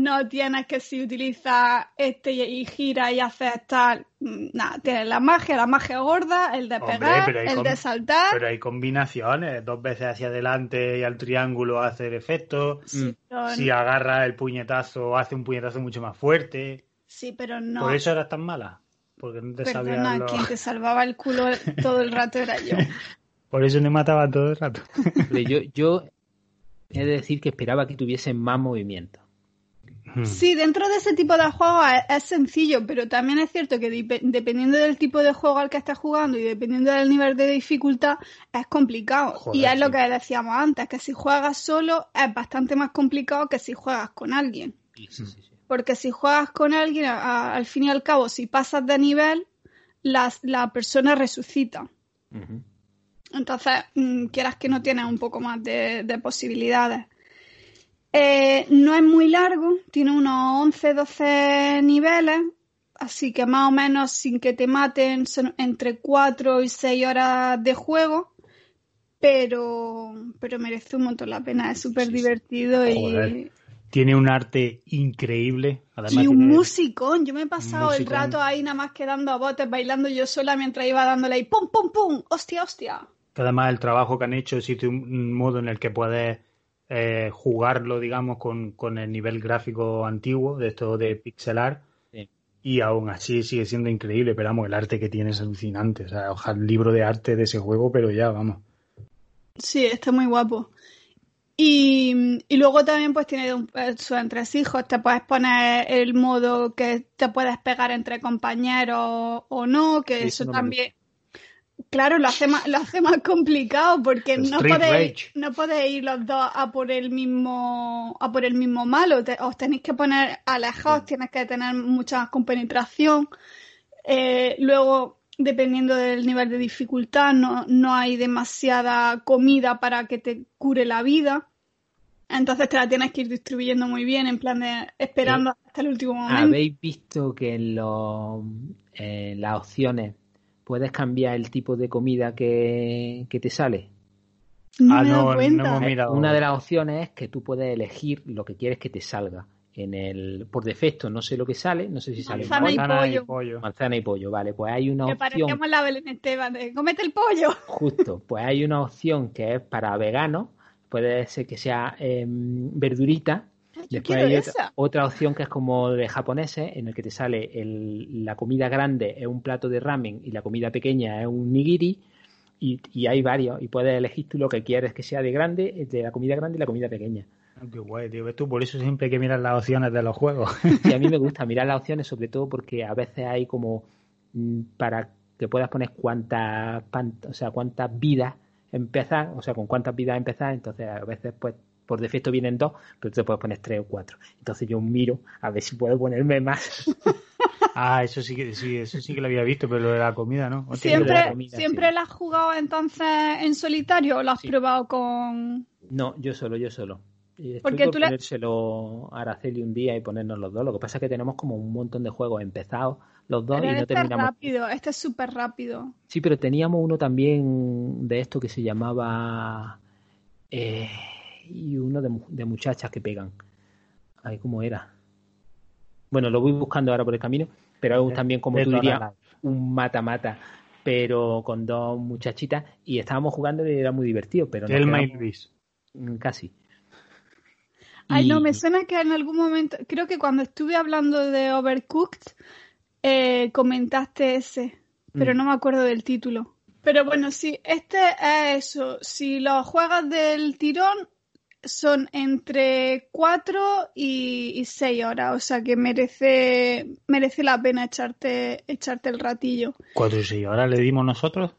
No tienes que si utilizas este y, gira y haces tal. mm, Nada, tienes la magia, la magia gorda, el de pegar, pero hay el de saltar. Pero hay combinaciones. Dos veces hacia adelante y al triángulo hace el efecto. Mm. Si agarra el puñetazo, hace un puñetazo mucho más fuerte. sí, pero no. Por eso eras tan mala. Porque no te Perdona, sabías los- quien te salvaba el culo todo el rato era yo. Por eso me mataba todo el rato. Pero yo, yo he de decir que esperaba que tuviesen más movimiento. Hmm. Sí, dentro de ese tipo de juegos es, es sencillo, pero también es cierto que dependiendo del tipo de juego al que estés jugando y dependiendo del nivel de dificultad, es complicado. Joder, y es lo que decíamos antes, que si juegas solo es bastante más complicado que si juegas con alguien. Sí, sí, sí, sí. Porque si juegas con alguien, a- a- al fin y al cabo, si pasas de nivel, las- la persona resucita. Entonces, mm, quieras que no tienes un poco más de, de posibilidades. Eh, no es muy largo, tiene unos 11, 12 niveles, así que más o menos sin que te maten son entre 4 y 6 horas de juego, pero, pero merece un montón la pena, es súper Sí, sí. divertido y. Tiene un arte increíble. Además, y un tiene- musicón. Yo me he pasado el rato ahí nada más que dando a botes, bailando yo sola mientras iba dándole ahí pum, pum, pum, hostia, hostia. además el trabajo que han hecho existe un modo en el que puedes eh, jugarlo, digamos, con, con el nivel gráfico antiguo, de esto de pixelar, Sí. y aún así sigue siendo increíble, pero vamos, el arte que tiene es alucinante. O sea, ojalá el libro de arte de ese juego, pero ya, vamos. Sí, está muy guapo. Y, y luego también pues tiene un, eh, sus entresijos, te puedes poner el modo que te puedes pegar entre compañeros o no, que Sí, eso no también, claro, lo hace más, lo hace más complicado porque no podéis, no podéis ir los dos a por el mismo, a por el mismo malo, te- os tenéis que poner alejados, tienes que tener mucha más compenetración. Eh, luego, dependiendo del nivel de dificultad, no, no hay demasiada comida para que te cure la vida. Entonces te la tienes que ir distribuyendo muy bien, en plan de esperando hasta el último momento. ¿Habéis visto que en, los- en las opciones puedes cambiar el tipo de comida que, que te sale? No Ah, me no, hemos mirado. Una de las opciones es que tú puedes elegir lo que quieres que te salga. En el, por defecto, no sé lo que sale, no sé si sale Manzana y Manzana pollo. manzana y pollo, vale, pues hay una Que opción, parecíamos la Belén Esteban de cómete el pollo. justo, pues hay una opción que es para veganos, puede ser que sea em, verdurita, Después hay esa. otra, otra opción que es como de japoneses, en el que te sale el- la comida grande es un plato de ramen y la comida pequeña es un nigiri. Y, y hay varios, y puedes elegir tú lo que quieres que sea de grande, de la comida grande y la comida pequeña. Ah, Qué guay, tío. ¿Ves tú? Por eso siempre hay que mirar las opciones de los juegos. Y a mí me gusta mirar las opciones, sobre todo porque a veces hay como mm, para que puedas poner cuántas, pan- o sea, cuántas vidas empezar, o sea, con cuántas vidas empezar, entonces a veces pues por defecto vienen dos, pero tú te puedes poner tres o cuatro. Entonces yo miro a ver si puedo ponerme más. ah, eso sí que sí, eso sí que lo había visto, pero lo de la comida, ¿no? Hostia, Siempre- ¿Siempre, comida, ¿siempre sí. la has jugado entonces en solitario o lo has Sí. probado con...? No, yo solo, yo solo. Estoy Porque por tú le- ponérselo a Araceli un día y ponernos los dos. Lo que pasa es que tenemos como un montón de juegos empezados los dos Pero y no este es terminamos. rápido, este es súper rápido. Sí, pero teníamos uno también de esto que se llamaba eh, y uno de, mu- de muchachas que pegan. Ahí cómo era. Bueno, lo voy buscando ahora por el camino, pero es también como tú dirías la- un mata-mata, pero con dos muchachitas y estábamos jugando y era muy divertido, pero Telma y Luis. Casi. Ay, Y- no, me suena que en algún momento, creo que cuando estuve hablando de Overcooked, eh, comentaste ese, pero Mm. no me acuerdo del título. Pero bueno, sí, este es eso. Si lo juegas del tirón, son entre 4 y 6 horas, o sea que merece, merece la pena echarte, echarte el ratillo. Cuatro y seis horas le dimos nosotros.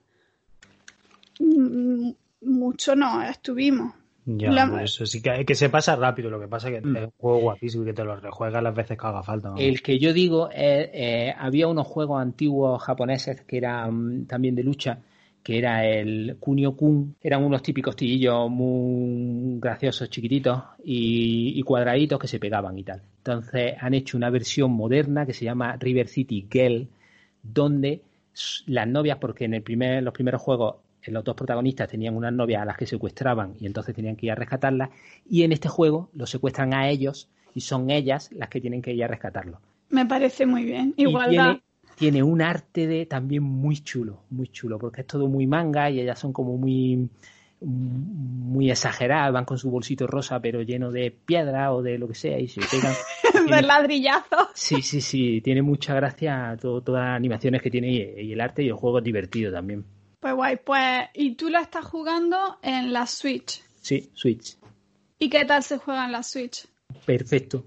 Mm, Mucho no, estuvimos. Ya, La- eso sí que, que se pasa rápido. Lo que pasa es que Mm. es un juego guapísimo y que te lo rejuegas las veces que haga falta. El que yo digo, es, eh, había unos juegos antiguos japoneses que eran también de lucha, que era el Kunio-kun, eran unos típicos tiguillos muy graciosos, chiquititos y, y cuadraditos que se pegaban y tal. Entonces han hecho una versión moderna que se llama River City Girl, donde las novias, porque en el primer, los primeros juegos eh, los dos protagonistas tenían unas novias a las que secuestraban y entonces tenían que ir a rescatarlas, y en este juego los secuestran a ellos y son ellas las que tienen que ir a rescatarlos. Me parece muy bien. Y Igualdad. tiene, tiene un arte de también muy chulo, muy chulo, porque es todo muy manga y ellas son como muy muy exageradas, van con su bolsito rosa pero lleno de piedra o de lo que sea y se pegan. de ladrillazos. Sí, sí, sí, tiene mucha gracia todo, todas las animaciones que tiene y, y el arte y el juego es divertido también. Pues guay, pues, y tú lo estás jugando en la Switch. Sí, Switch. ¿Y qué tal se juega en la Switch? Perfecto.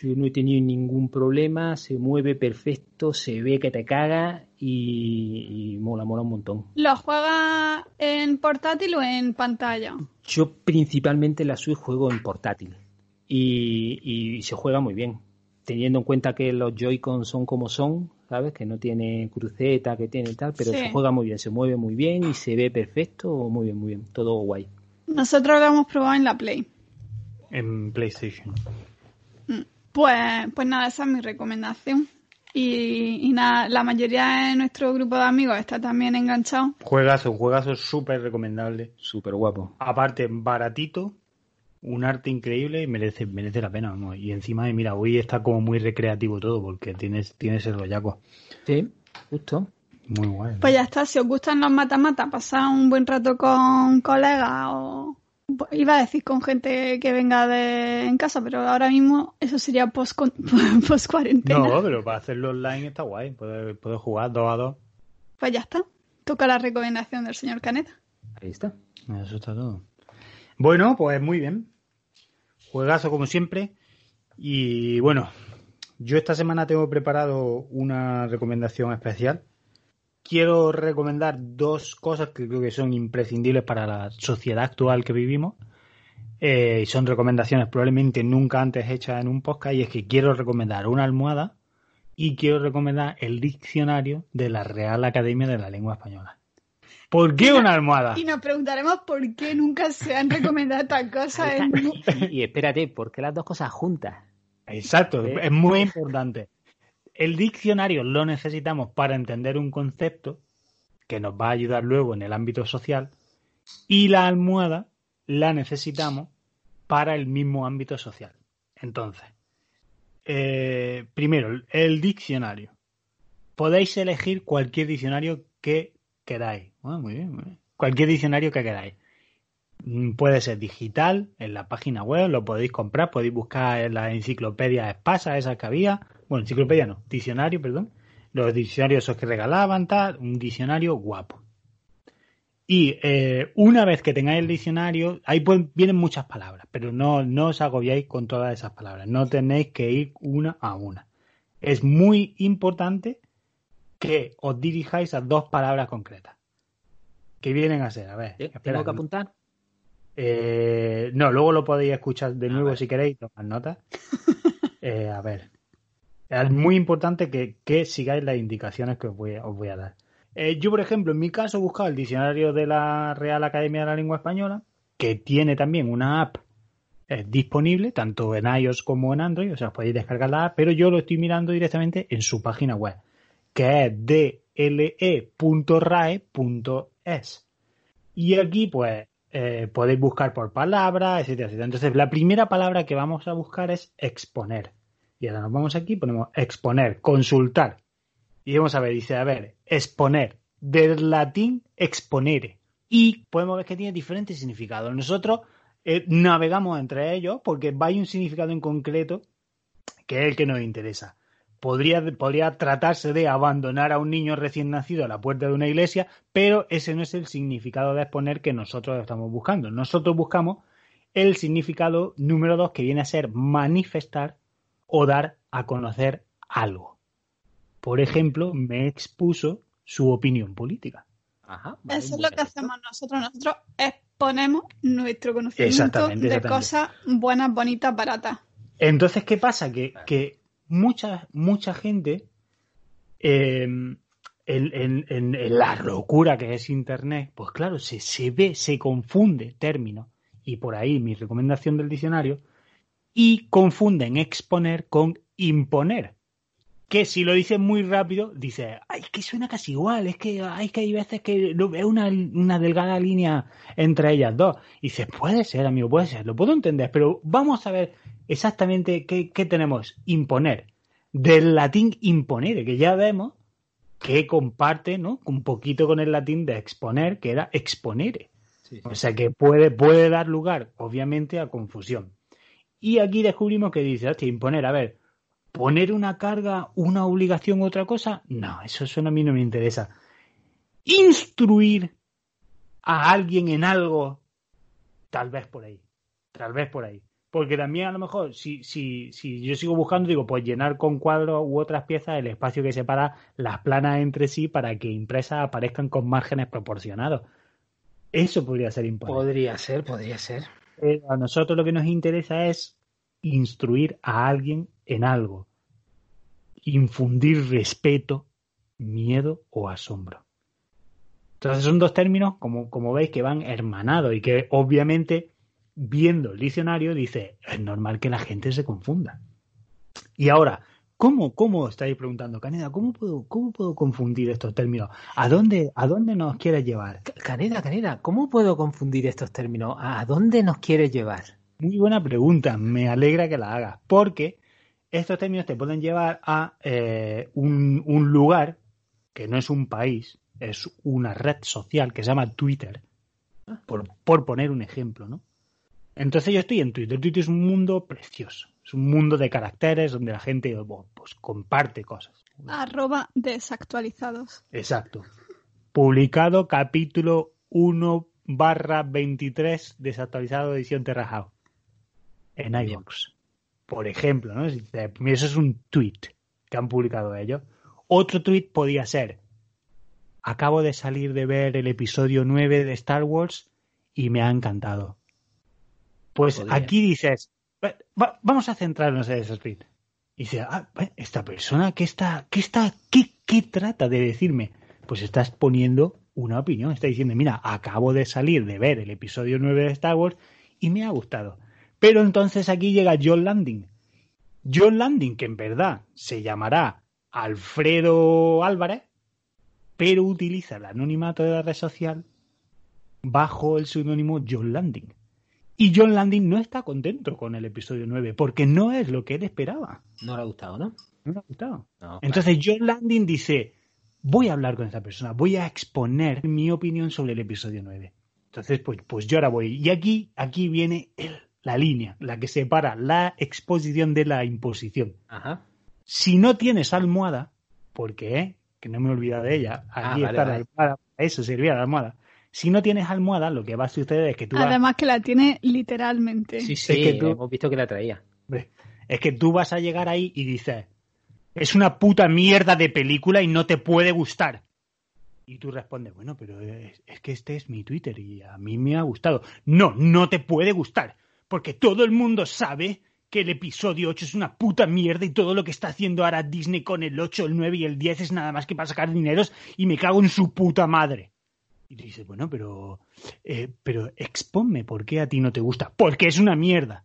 Yo no he tenido ningún problema, se mueve perfecto, se ve que te caga y, y mola, mola un montón. ¿Lo juegas en portátil o en pantalla? Yo principalmente la Switch juego en portátil y, y se juega muy bien, teniendo en cuenta que los Joy-Con son como son, ¿sabes? Que no tiene cruceta, que tiene tal, pero Sí. se juega muy bien, se mueve muy bien y se ve perfecto, muy bien, muy bien, todo guay. Nosotros lo hemos probado en la Play. En PlayStation. Pues, pues nada, esa es mi recomendación. Y, y nada, la mayoría de nuestro grupo de amigos está también enganchado. Juegazo, juegazo súper recomendable. Súper guapo. Aparte, baratito, un arte increíble y merece, merece la pena. vamos. Y encima, mira, hoy está como muy recreativo todo porque tienes, tienes el rollaco. Sí, justo. Muy guay. Pues ya está, si os gustan los mata-mata, pasar un buen rato con colegas o... Iba a decir con gente que venga de en casa, pero ahora mismo eso sería post, post cuarentena. No, pero para hacerlo online está guay. Puedes, puedes jugar dos a dos. Pues ya está. Toca la recomendación del señor Caneta. Ahí está. Eso está todo. Bueno, pues muy bien. Juegazo como siempre. Y bueno, yo esta semana tengo preparado una recomendación especial. Quiero recomendar dos cosas que creo que son imprescindibles para la sociedad actual que vivimos. Eh, y son recomendaciones probablemente nunca antes hechas en un podcast. Y es que quiero recomendar una almohada y quiero recomendar el diccionario de la Real Academia de la Lengua Española. ¿Por qué una almohada? Y nos preguntaremos por qué nunca se han recomendado estas cosas. En... Y espérate, ¿por qué las dos cosas juntas? Exacto, es muy importante. El diccionario lo necesitamos para entender un concepto que nos va a ayudar luego en el ámbito social y la almohada la necesitamos para el mismo ámbito social. Entonces, eh, primero, el diccionario. Podéis elegir cualquier diccionario que queráis. Muy bien, muy bien. Cualquier diccionario que queráis. Mm, Puede ser digital, en la página web, lo podéis comprar, podéis buscar en la enciclopedia Espasa, esa que había. Bueno, enciclopedia no, diccionario, perdón. Los diccionarios esos que regalaban, tal, un diccionario guapo. Y eh, una vez que tengáis el diccionario, ahí pueden- vienen muchas palabras, pero no, no os agobiáis con todas esas palabras. No tenéis que ir una a una. Es muy importante que os dirijáis a dos palabras concretas. Que vienen a ser, a ver. ¿Tengo que apuntar? eh, no, luego lo podéis escuchar de nuevo si queréis, tomar notas. Eh, a ver. Es muy importante que, que sigáis las indicaciones que os voy, a- os dar. Eh, yo, por ejemplo, en mi caso he buscado el diccionario de la Real Academia de la Lengua Española, que tiene también una app eh, disponible, tanto en iOS como en Android, o sea, podéis descargar la app, pero yo lo estoy mirando directamente en su página web, que es dle.rae.es. Y aquí, pues, eh, podéis buscar por palabras, etcétera, etcétera. Entonces, la primera palabra que vamos a buscar es exponer. Y ahora nos vamos aquí, ponemos exponer, consultar. Y vamos a ver, dice, a ver, exponer, del latín exponere. Y podemos ver que tiene diferentes significados. Nosotros eh, navegamos entre ellos porque va un significado en concreto que es el que nos interesa. Podría, podría tratarse de abandonar a un niño recién nacido a la puerta de una iglesia, pero ese no es el significado de exponer que nosotros estamos buscando. Nosotros buscamos el significado número dos, que viene a ser manifestar o dar a conocer algo. Por ejemplo, me expuso su opinión política. Ajá, vale, Eso es lo que hacemos nosotros. Nosotros exponemos nuestro conocimiento Exactamente, de cosas buenas, bonitas, baratas. Entonces, ¿qué pasa? Que, que mucha, mucha gente, eh, en, en- en- en la locura que es Internet, pues claro, se, se ve, se confunde términos, y por ahí mi recomendación del diccionario, y confunden exponer con imponer. Que si lo dices muy rápido, dices, ay, que suena casi igual, es que, ay, es que hay veces que es una, una delgada línea entre ellas dos. Y dices, puede ser, amigo, puede ser, lo puedo entender, pero vamos a ver exactamente qué, qué tenemos. Imponer. Del latín imponere, que ya vemos que comparte, ¿no? Un poquito con el latín de exponer, que era exponere. Sí, sí. O sea que puede, puede dar lugar, obviamente, a confusión. Y aquí descubrimos que dice, hostia, imponer, a ver, poner una carga, una obligación, otra cosa, no, eso, eso a mí no me interesa. Instruir a alguien en algo, tal vez por ahí, tal vez por ahí. Porque también a lo mejor, si, si, si yo sigo buscando, digo, pues llenar con cuadros u otras piezas el espacio que separa las planas entre sí para que impresas aparezcan con márgenes proporcionados. Eso podría ser imponer. Podría ser, podría ser. Eh, a nosotros lo que nos interesa es instruir a alguien en algo, infundir respeto, miedo o asombro. Entonces son dos términos, como, como veis, que van hermanados y que obviamente, viendo el diccionario, dice, es normal que la gente se confunda. Y ahora, ¿cómo, cómo estáis preguntando, Caneda? ¿Cómo puedo, cómo puedo confundir estos términos? ¿A dónde, a dónde nos quieres llevar? Caneda, Caneda, ¿cómo puedo confundir estos términos? ¿A dónde nos quieres llevar? Muy buena pregunta, me alegra que la hagas, porque estos términos te pueden llevar a eh, un, un lugar que no es un país, es una red social que se llama Twitter, por, por poner un ejemplo, ¿no? Entonces yo estoy en Twitter. Twitter es un mundo precioso, es un mundo de caracteres donde la gente bueno, pues, comparte cosas. Arroba desactualizados. Exacto. Publicado capítulo 1 barra 23 desactualizado edición Terrajao en iVoox. Por ejemplo, ¿no? Eso es un tweet que han publicado ellos. Otro tweet podía ser acabo de salir de ver el episodio 9 de Star Wars y me ha encantado. Pues aquí dices, va- va- vamos a centrarnos en ese tweet. Y dice, ah, esta persona, ¿qué está, qué está, qué, qué trata de decirme? Pues está exponiendo una opinión, está diciendo, mira, acabo de salir de ver el episodio 9 de Star Wars y me ha gustado. Pero entonces aquí llega John Landing. John Landing, que en verdad se llamará Alfredo Álvarez, pero utiliza el anonimato de la red social bajo el seudónimo John Landing. Y John Landing no está contento con el episodio 9 porque no es lo que él esperaba. No le ha gustado, ¿no? No le ha gustado. No, Entonces John Landing dice, voy a hablar con esta persona, voy a exponer mi opinión sobre el episodio 9. Entonces, pues, pues yo ahora voy. Y aquí, aquí viene el- la línea, la que separa la exposición de la imposición. Ajá. Si no tienes almohada, porque, eh, que no me he olvidado de ella, Ah, aquí vale, está la almohada, para eso servía la almohada. Si no tienes almohada, lo que va a suceder es que tú vas- Además que la tiene literalmente. Sí, sí, que tú- hemos visto que la traía. Es que tú vas a llegar ahí y dices, es una puta mierda de película y no te puede gustar. Y tú respondes, bueno, pero es, es que este es mi Twitter y a mí me ha gustado. No, no te puede gustar, porque todo el mundo sabe que el episodio 8 es una puta mierda y todo lo que está haciendo ahora Disney con el 8, el 9 y el 10 es nada más que para sacar dineros y me cago en su puta madre. Y tú dices, bueno, pero, eh, pero exponme por qué a ti no te gusta. Porque es una mierda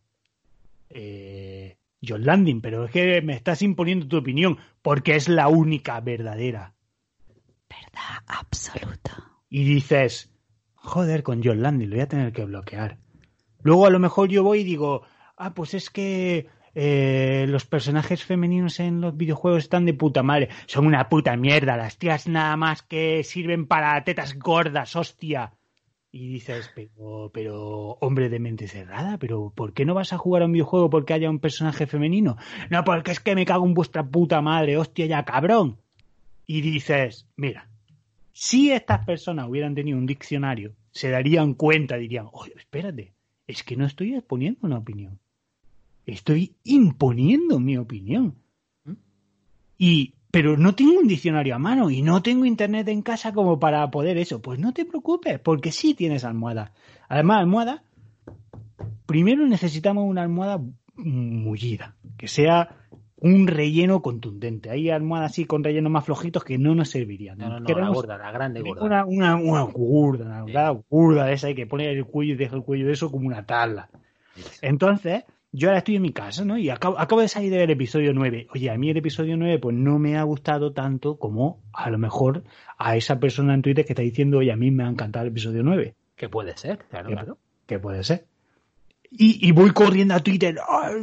eh, John Landing, pero es que me estás imponiendo tu opinión porque es la única verdadera. Verdad absoluta. Y dices, joder, con John Landing lo voy a tener que bloquear. Luego a lo mejor yo voy y digo, ah, pues es que eh, los personajes femeninos en los videojuegos están de puta madre. Son una puta mierda, las tías nada más que sirven para tetas gordas, hostia. Y dices, pero, pero, hombre de mente cerrada, pero ¿por qué no vas a jugar a un videojuego porque haya un personaje femenino? No, porque es que me cago en vuestra puta madre, hostia ya, cabrón. Y dices, mira, si estas personas hubieran tenido un diccionario, se darían cuenta, dirían, oye, espérate, es que no estoy exponiendo una opinión. Estoy imponiendo mi opinión. Y, pero no tengo un diccionario a mano y no tengo internet en casa como para poder eso. Pues no te preocupes, porque sí tienes almohada. Además, almohada, primero necesitamos una almohada mullida, que sea un relleno contundente. Hay almohadas así con rellenos más flojitos que no nos servirían. No, no, no, la gorda, la grande gorda. una, una, una gorda, una almohada gorda esa hay que poner el cuello y deja el cuello de eso como una tabla. Entonces, yo ahora estoy en mi casa, ¿no? Y acabo, acabo de salir del episodio 9. Oye, a mí el episodio 9 pues no me ha gustado tanto como a lo mejor a esa persona en Twitter que está diciendo, oye, a mí me ha encantado el episodio 9. Que puede ser, claro, Claro. claro. Que puede ser. Y, y voy corriendo a Twitter, "Ay,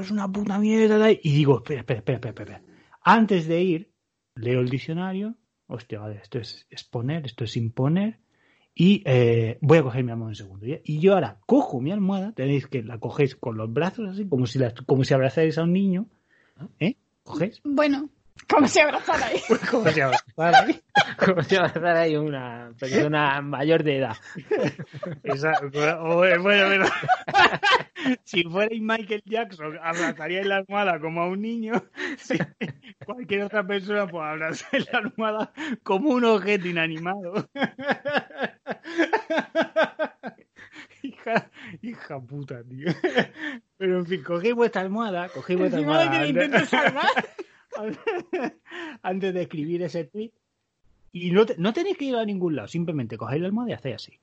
es una puta mierda. Y digo, espera, espera, espera, espera, espera. Antes de ir, leo el diccionario. Hostia, vale, esto es exponer, esto es imponer. Y eh, voy a coger mi almohada un segundo. ¿ya? Y yo ahora cojo mi almohada, tenéis que la cogéis con los brazos así, como si, la, como si abrazáis a un niño. ¿Eh? ¿Cogéis? Bueno, como si abrazara ahí. Como si abrazara ahí. Como si va a estar ahí una persona mayor de edad. Esa- o- bueno, bueno. si fuerais Michael Jackson, abrazaríais la almohada como a un niño. Si cualquier otra persona, pues abrazaría la almohada como un objeto inanimado. hija, hija puta, tío. Pero en fin, cogéis vuestra almohada, cogéis vuestra Encima de almohada. que le intento salvar. antes de escribir ese tweet. Y no, no tenéis que ir a ningún lado, simplemente cogéis la almohada y hacéis así.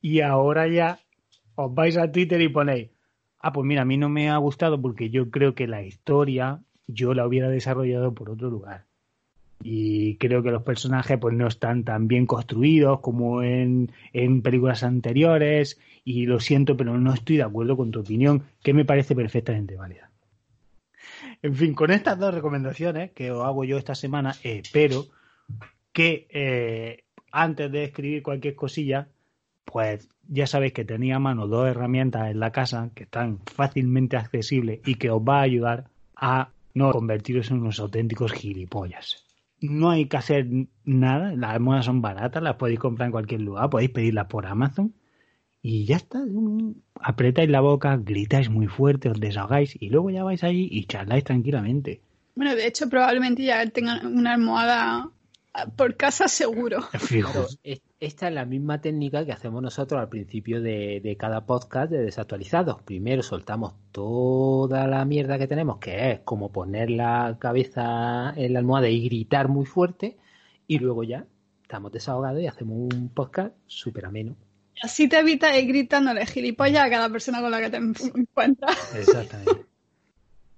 Y ahora ya os vais a Twitter y ponéis, ah, pues mira, a mí no me ha gustado porque yo creo que la historia yo la hubiera desarrollado por otro lugar. Y creo que los personajes pues no están tan bien construidos como en, en películas anteriores. Y lo siento, pero no estoy de acuerdo con tu opinión, que me parece perfectamente válida. En fin, con estas dos recomendaciones que os hago yo esta semana, espero que eh, antes de escribir cualquier cosilla, pues ya sabéis que tenía a mano dos herramientas en la casa que están fácilmente accesibles y que os va a ayudar a no convertiros en unos auténticos gilipollas. No hay que hacer nada, las almohadas son baratas, las podéis comprar en cualquier lugar, podéis pedirlas por Amazon y ya está. Apretáis la boca, gritáis muy fuerte, os desahogáis y luego ya vais allí y charláis tranquilamente. Bueno, de hecho, probablemente ya tengan una almohada por casa seguro. Claro, esta es la misma técnica que hacemos nosotros al principio de, de cada podcast de desactualizados. Primero soltamos toda la mierda que tenemos, que es como poner la cabeza en la almohada y gritar muy fuerte, y luego ya estamos desahogados y hacemos un podcast súper ameno. Así te evitas ir gritándole gilipollas a cada persona con la que te encuentras. Exactamente.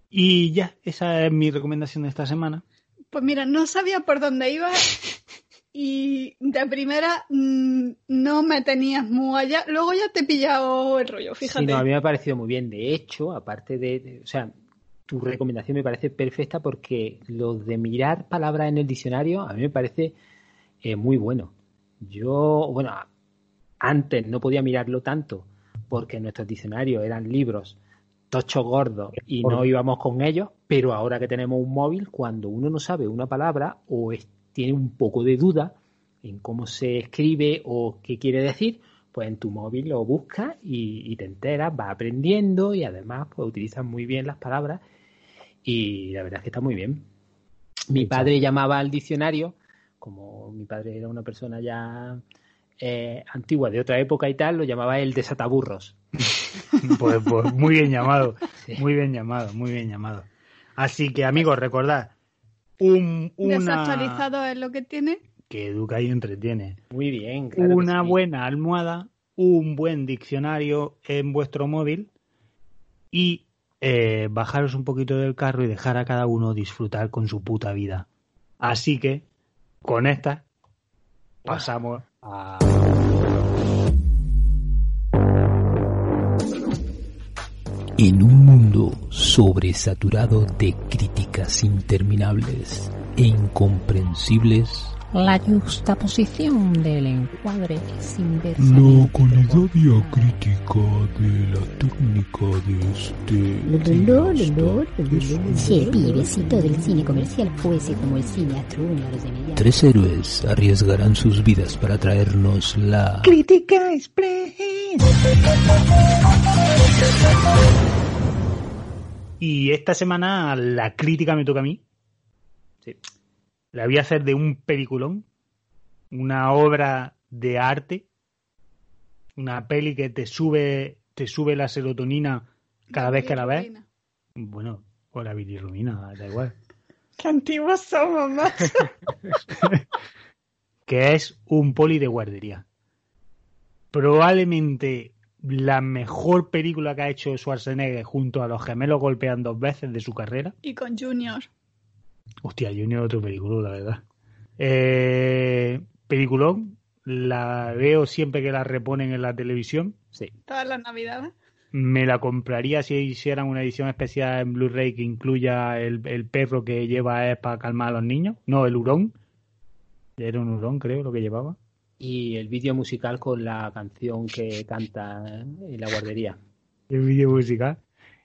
Y ya, esa es mi recomendación de esta semana. Pues mira, no sabía por dónde iba y de primera mm, no me tenías muy allá. Luego ya te he pillado el rollo, fíjate. Sí, no, a mí me ha parecido muy bien. De hecho, aparte de, de- o sea, tu recomendación me parece perfecta porque lo de mirar palabras en el diccionario a mí me parece eh, muy bueno. Yo, bueno, antes no podía mirarlo tanto porque nuestros diccionarios eran libros tochos gordos y no íbamos con ellos, pero ahora que tenemos un móvil, cuando uno no sabe una palabra o es- tiene un poco de duda en cómo se escribe o qué quiere decir, pues en tu móvil lo buscas y, y te enteras, vas aprendiendo y además pues utilizas muy bien las palabras y la verdad es que está muy bien. Mi padre llamaba al diccionario, como mi padre era una persona ya eh, antigua de otra época y tal, lo llamaba el desataburros. Pues, pues muy bien llamado, Sí. muy bien llamado, muy bien llamado. Así que amigos, recordad, un, una Desactualizado es lo que tiene. que educa y entretiene. Muy bien, claro una sí. buena almohada, un buen diccionario en vuestro móvil y eh, bajaros un poquito del carro y dejar a cada uno disfrutar con su puta vida. Así que, con esta, pasamos a... En un mundo sobresaturado de críticas interminables e incomprensibles, La juxtaposición del encuadre es la inversamente calidad diacrítica de la técnica de este Si el pibecito del cine comercial fuese como el cine astruño, los de media Tres héroes arriesgarán sus vidas para traernos la Crítica Express. Y esta semana la crítica me toca a mí. Sí. La voy a hacer de un peliculón, una obra de arte, una peli que te sube, te sube la serotonina cada vez que la ves. Bueno, o la bilirrubina, da igual. Qué antiguos somos, macho. Que es un poli de guardería. Probablemente la mejor película que ha hecho Schwarzenegger junto a los gemelos golpean dos veces de su carrera. Y con Junior. Hostia, Junior otro película, la verdad. Eh, peliculón, la veo siempre que la reponen en la televisión. Sí. Todas las navidades. Me la compraría si hicieran una edición especial en Blu-ray que incluya el, el perro que lleva es para calmar a los niños. No, el hurón. Era un hurón, creo, lo que llevaba. Y el vídeo musical con la canción que canta en la guardería. El vídeo musical.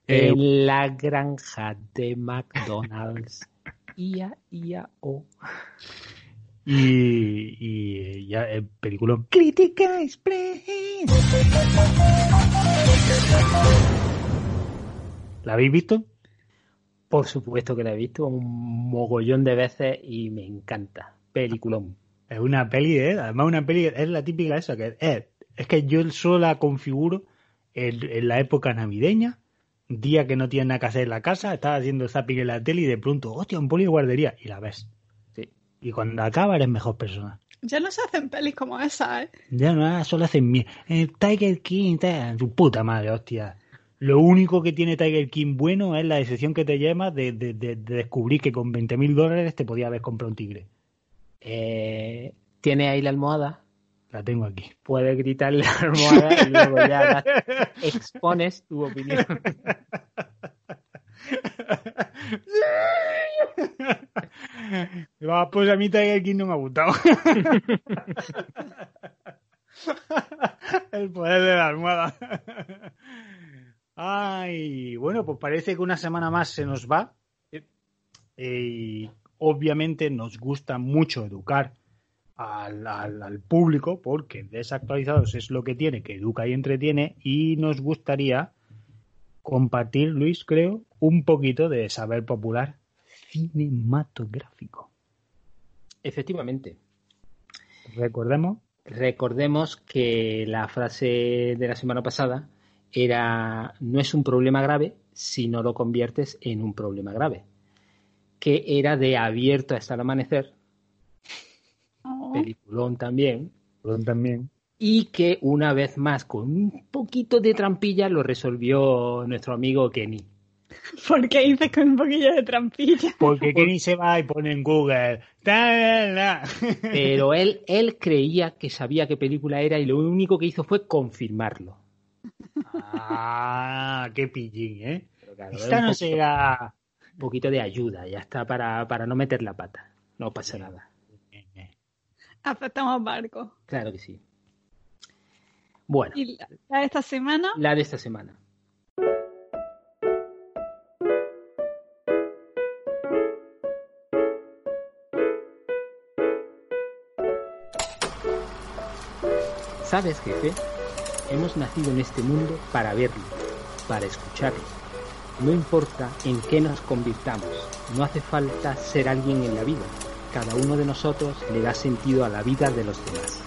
Eh, En la granja de McDonald's. Ia, ia, o. y, y ya el película. Crítica Express. ¿La habéis visto? Por supuesto que la he visto un mogollón de veces y me encanta. Peliculón. Es una peli, ¿eh? Además, una peli es la típica esa, que es, es que yo solo la configuro en, en la época navideña, día que no tienes nada que hacer en la casa, estás haciendo zapping en la tele y de pronto, hostia, un poli de guardería, y la ves. Sí. Y cuando acaba eres mejor persona. Ya no se hacen pelis como esa, ¿eh? Ya no, solo hacen mierda. Eh, Tiger King, tu puta madre, hostia. Lo único que tiene Tiger King bueno es la decepción que te lleva de, de- de- de descubrir que con 20 mil dólares te podía haber comprado un tigre. Eh, Tiene ahí la almohada. La tengo aquí. Puedes gritar la almohada y luego ya expones tu opinión. Pues a mí Tiger King no me ha gustado. El poder de la almohada. Ay, bueno, pues parece que una semana más se nos va. Eh, Y obviamente nos gusta mucho educar al, al- al público porque Desactualizados es lo que tiene, que educa y entretiene y nos gustaría compartir, Luis, creo, un poquito de saber popular cinematográfico. Efectivamente. Recordemos, Recordemos que la frase de la semana pasada era no es un problema grave si no lo conviertes en un problema grave. Que era de abierto hasta el amanecer, peliculón también, perdón también, y que una vez más con un poquito de trampilla lo resolvió nuestro amigo Kenny. ¿Por qué dices con un poquillo de trampilla? porque Kenny se va y pone en Google. ta, la. Pero él, él creía que sabía qué película era y lo único que hizo fue confirmarlo. Ah, qué pillín, ¿eh? Pero claro, Esta no poquito- será. un poquito de ayuda, ya está para, para no meter la pata. No pasa nada. Afectamos barcos. Claro que sí. Bueno, Y la, la de esta semana, la de esta semana. ¿Sabes, jefe? Hemos nacido en este mundo para verlo, para escucharlo. No importa en qué nos convirtamos, no hace falta ser alguien en la vida. Cada uno de nosotros le da sentido a la vida de los demás.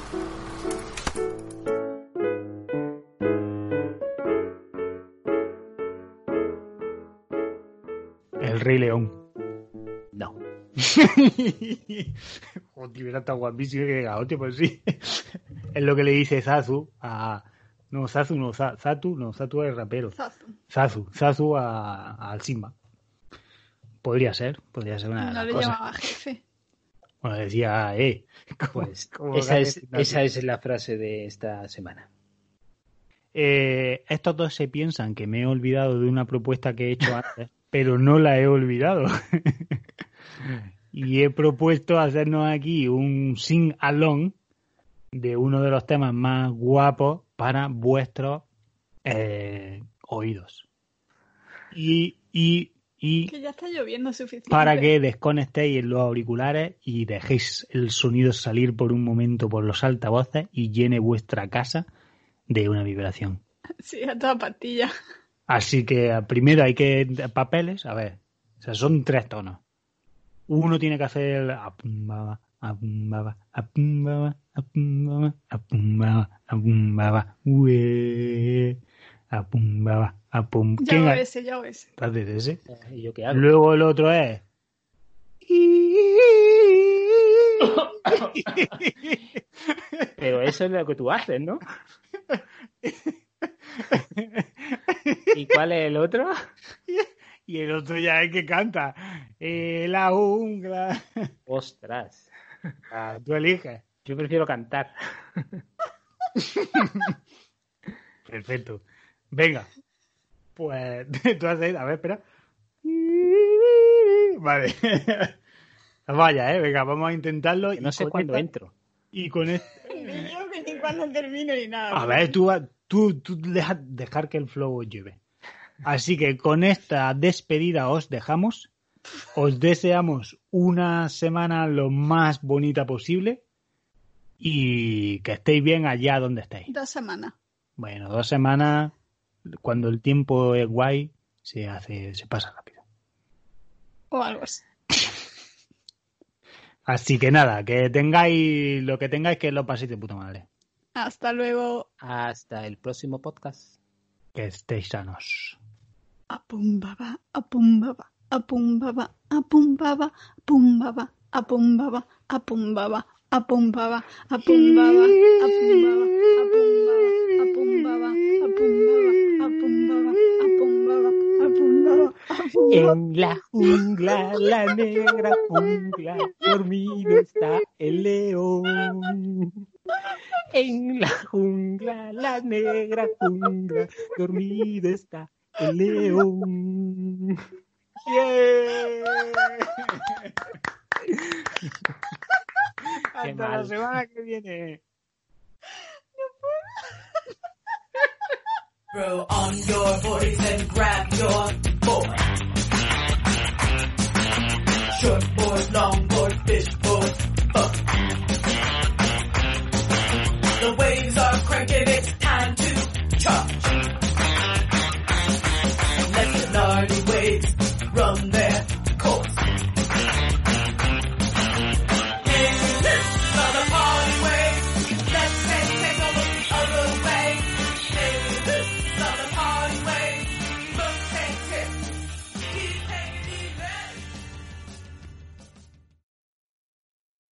El Rey León. No. Joder, hubiera estado guapísimo que hostia, pues sí. es lo que le dice Zazu a. No, Zazu no, Zatu, no, Zatu es rapero. Zazu. Zazu, Zazu a, al Simba. Podría ser, podría ser una de no las le cosas. llamaba jefe. Bueno, decía, eh. Pues esa es, esa es la frase de esta semana. Eh, estos dos se piensan que me he olvidado de una propuesta que he hecho antes, pero no la he olvidado. y he propuesto hacernos aquí un sing along de uno de los temas más guapos para vuestros eh, oídos. Y, y, y Que ya está lloviendo suficiente. para que desconectéis los auriculares y dejéis el sonido salir por un momento por los altavoces y llene vuestra casa de una vibración. Sí, a toda pastilla. Así que primero hay que papeles, a ver, o sea, son tres tonos. Uno tiene que hacer apumbaba, ue, apumbaba, apum. Ya ¿Quién hago ha- ese, ya hago ese. haces ese? ¿Y yo qué hago? Luego el otro es. Pero eso es lo que tú haces, ¿no? ¿Y cuál es el otro? Y el otro ya es que canta. Eh, la jungla. Ostras, Ah, tú eliges. yo prefiero cantar. Perfecto. Venga. Pues tú haces. A ver, espera. Vale. Vaya, eh. Venga, vamos a intentarlo. Que no y sé cuándo entro. Y con este. Ni yo que ni cuando termino ni nada. A ver, tú, tú, tú deja, dejar que el flow os lleve. Así que con esta despedida os dejamos. Os deseamos una semana lo más bonita posible y que estéis bien allá donde estéis. Dos semanas. Bueno, dos semanas, cuando el tiempo es guay, se hace, se pasa rápido. O algo así. Así que nada, que tengáis lo que tengáis que lo paséis de puta madre. Hasta luego. Hasta el próximo podcast. Que estéis sanos. Apumbaba, apumbaba, apumbaba, apumbaba, apumbaba, apumbaba, apumbaba, apumbaba, apumbaba, apumbaba, apumbaba, apumbaba, apumbaba, apumbaba, apumbaba, apumbaba, En la jungla, la negra jungla, dormido está el león. En la jungla, la negra jungla, dormido está el león. Hasta la mal. semana que viene. Throw on your voice and grab your boy. Short board, long board, fish board. Uh.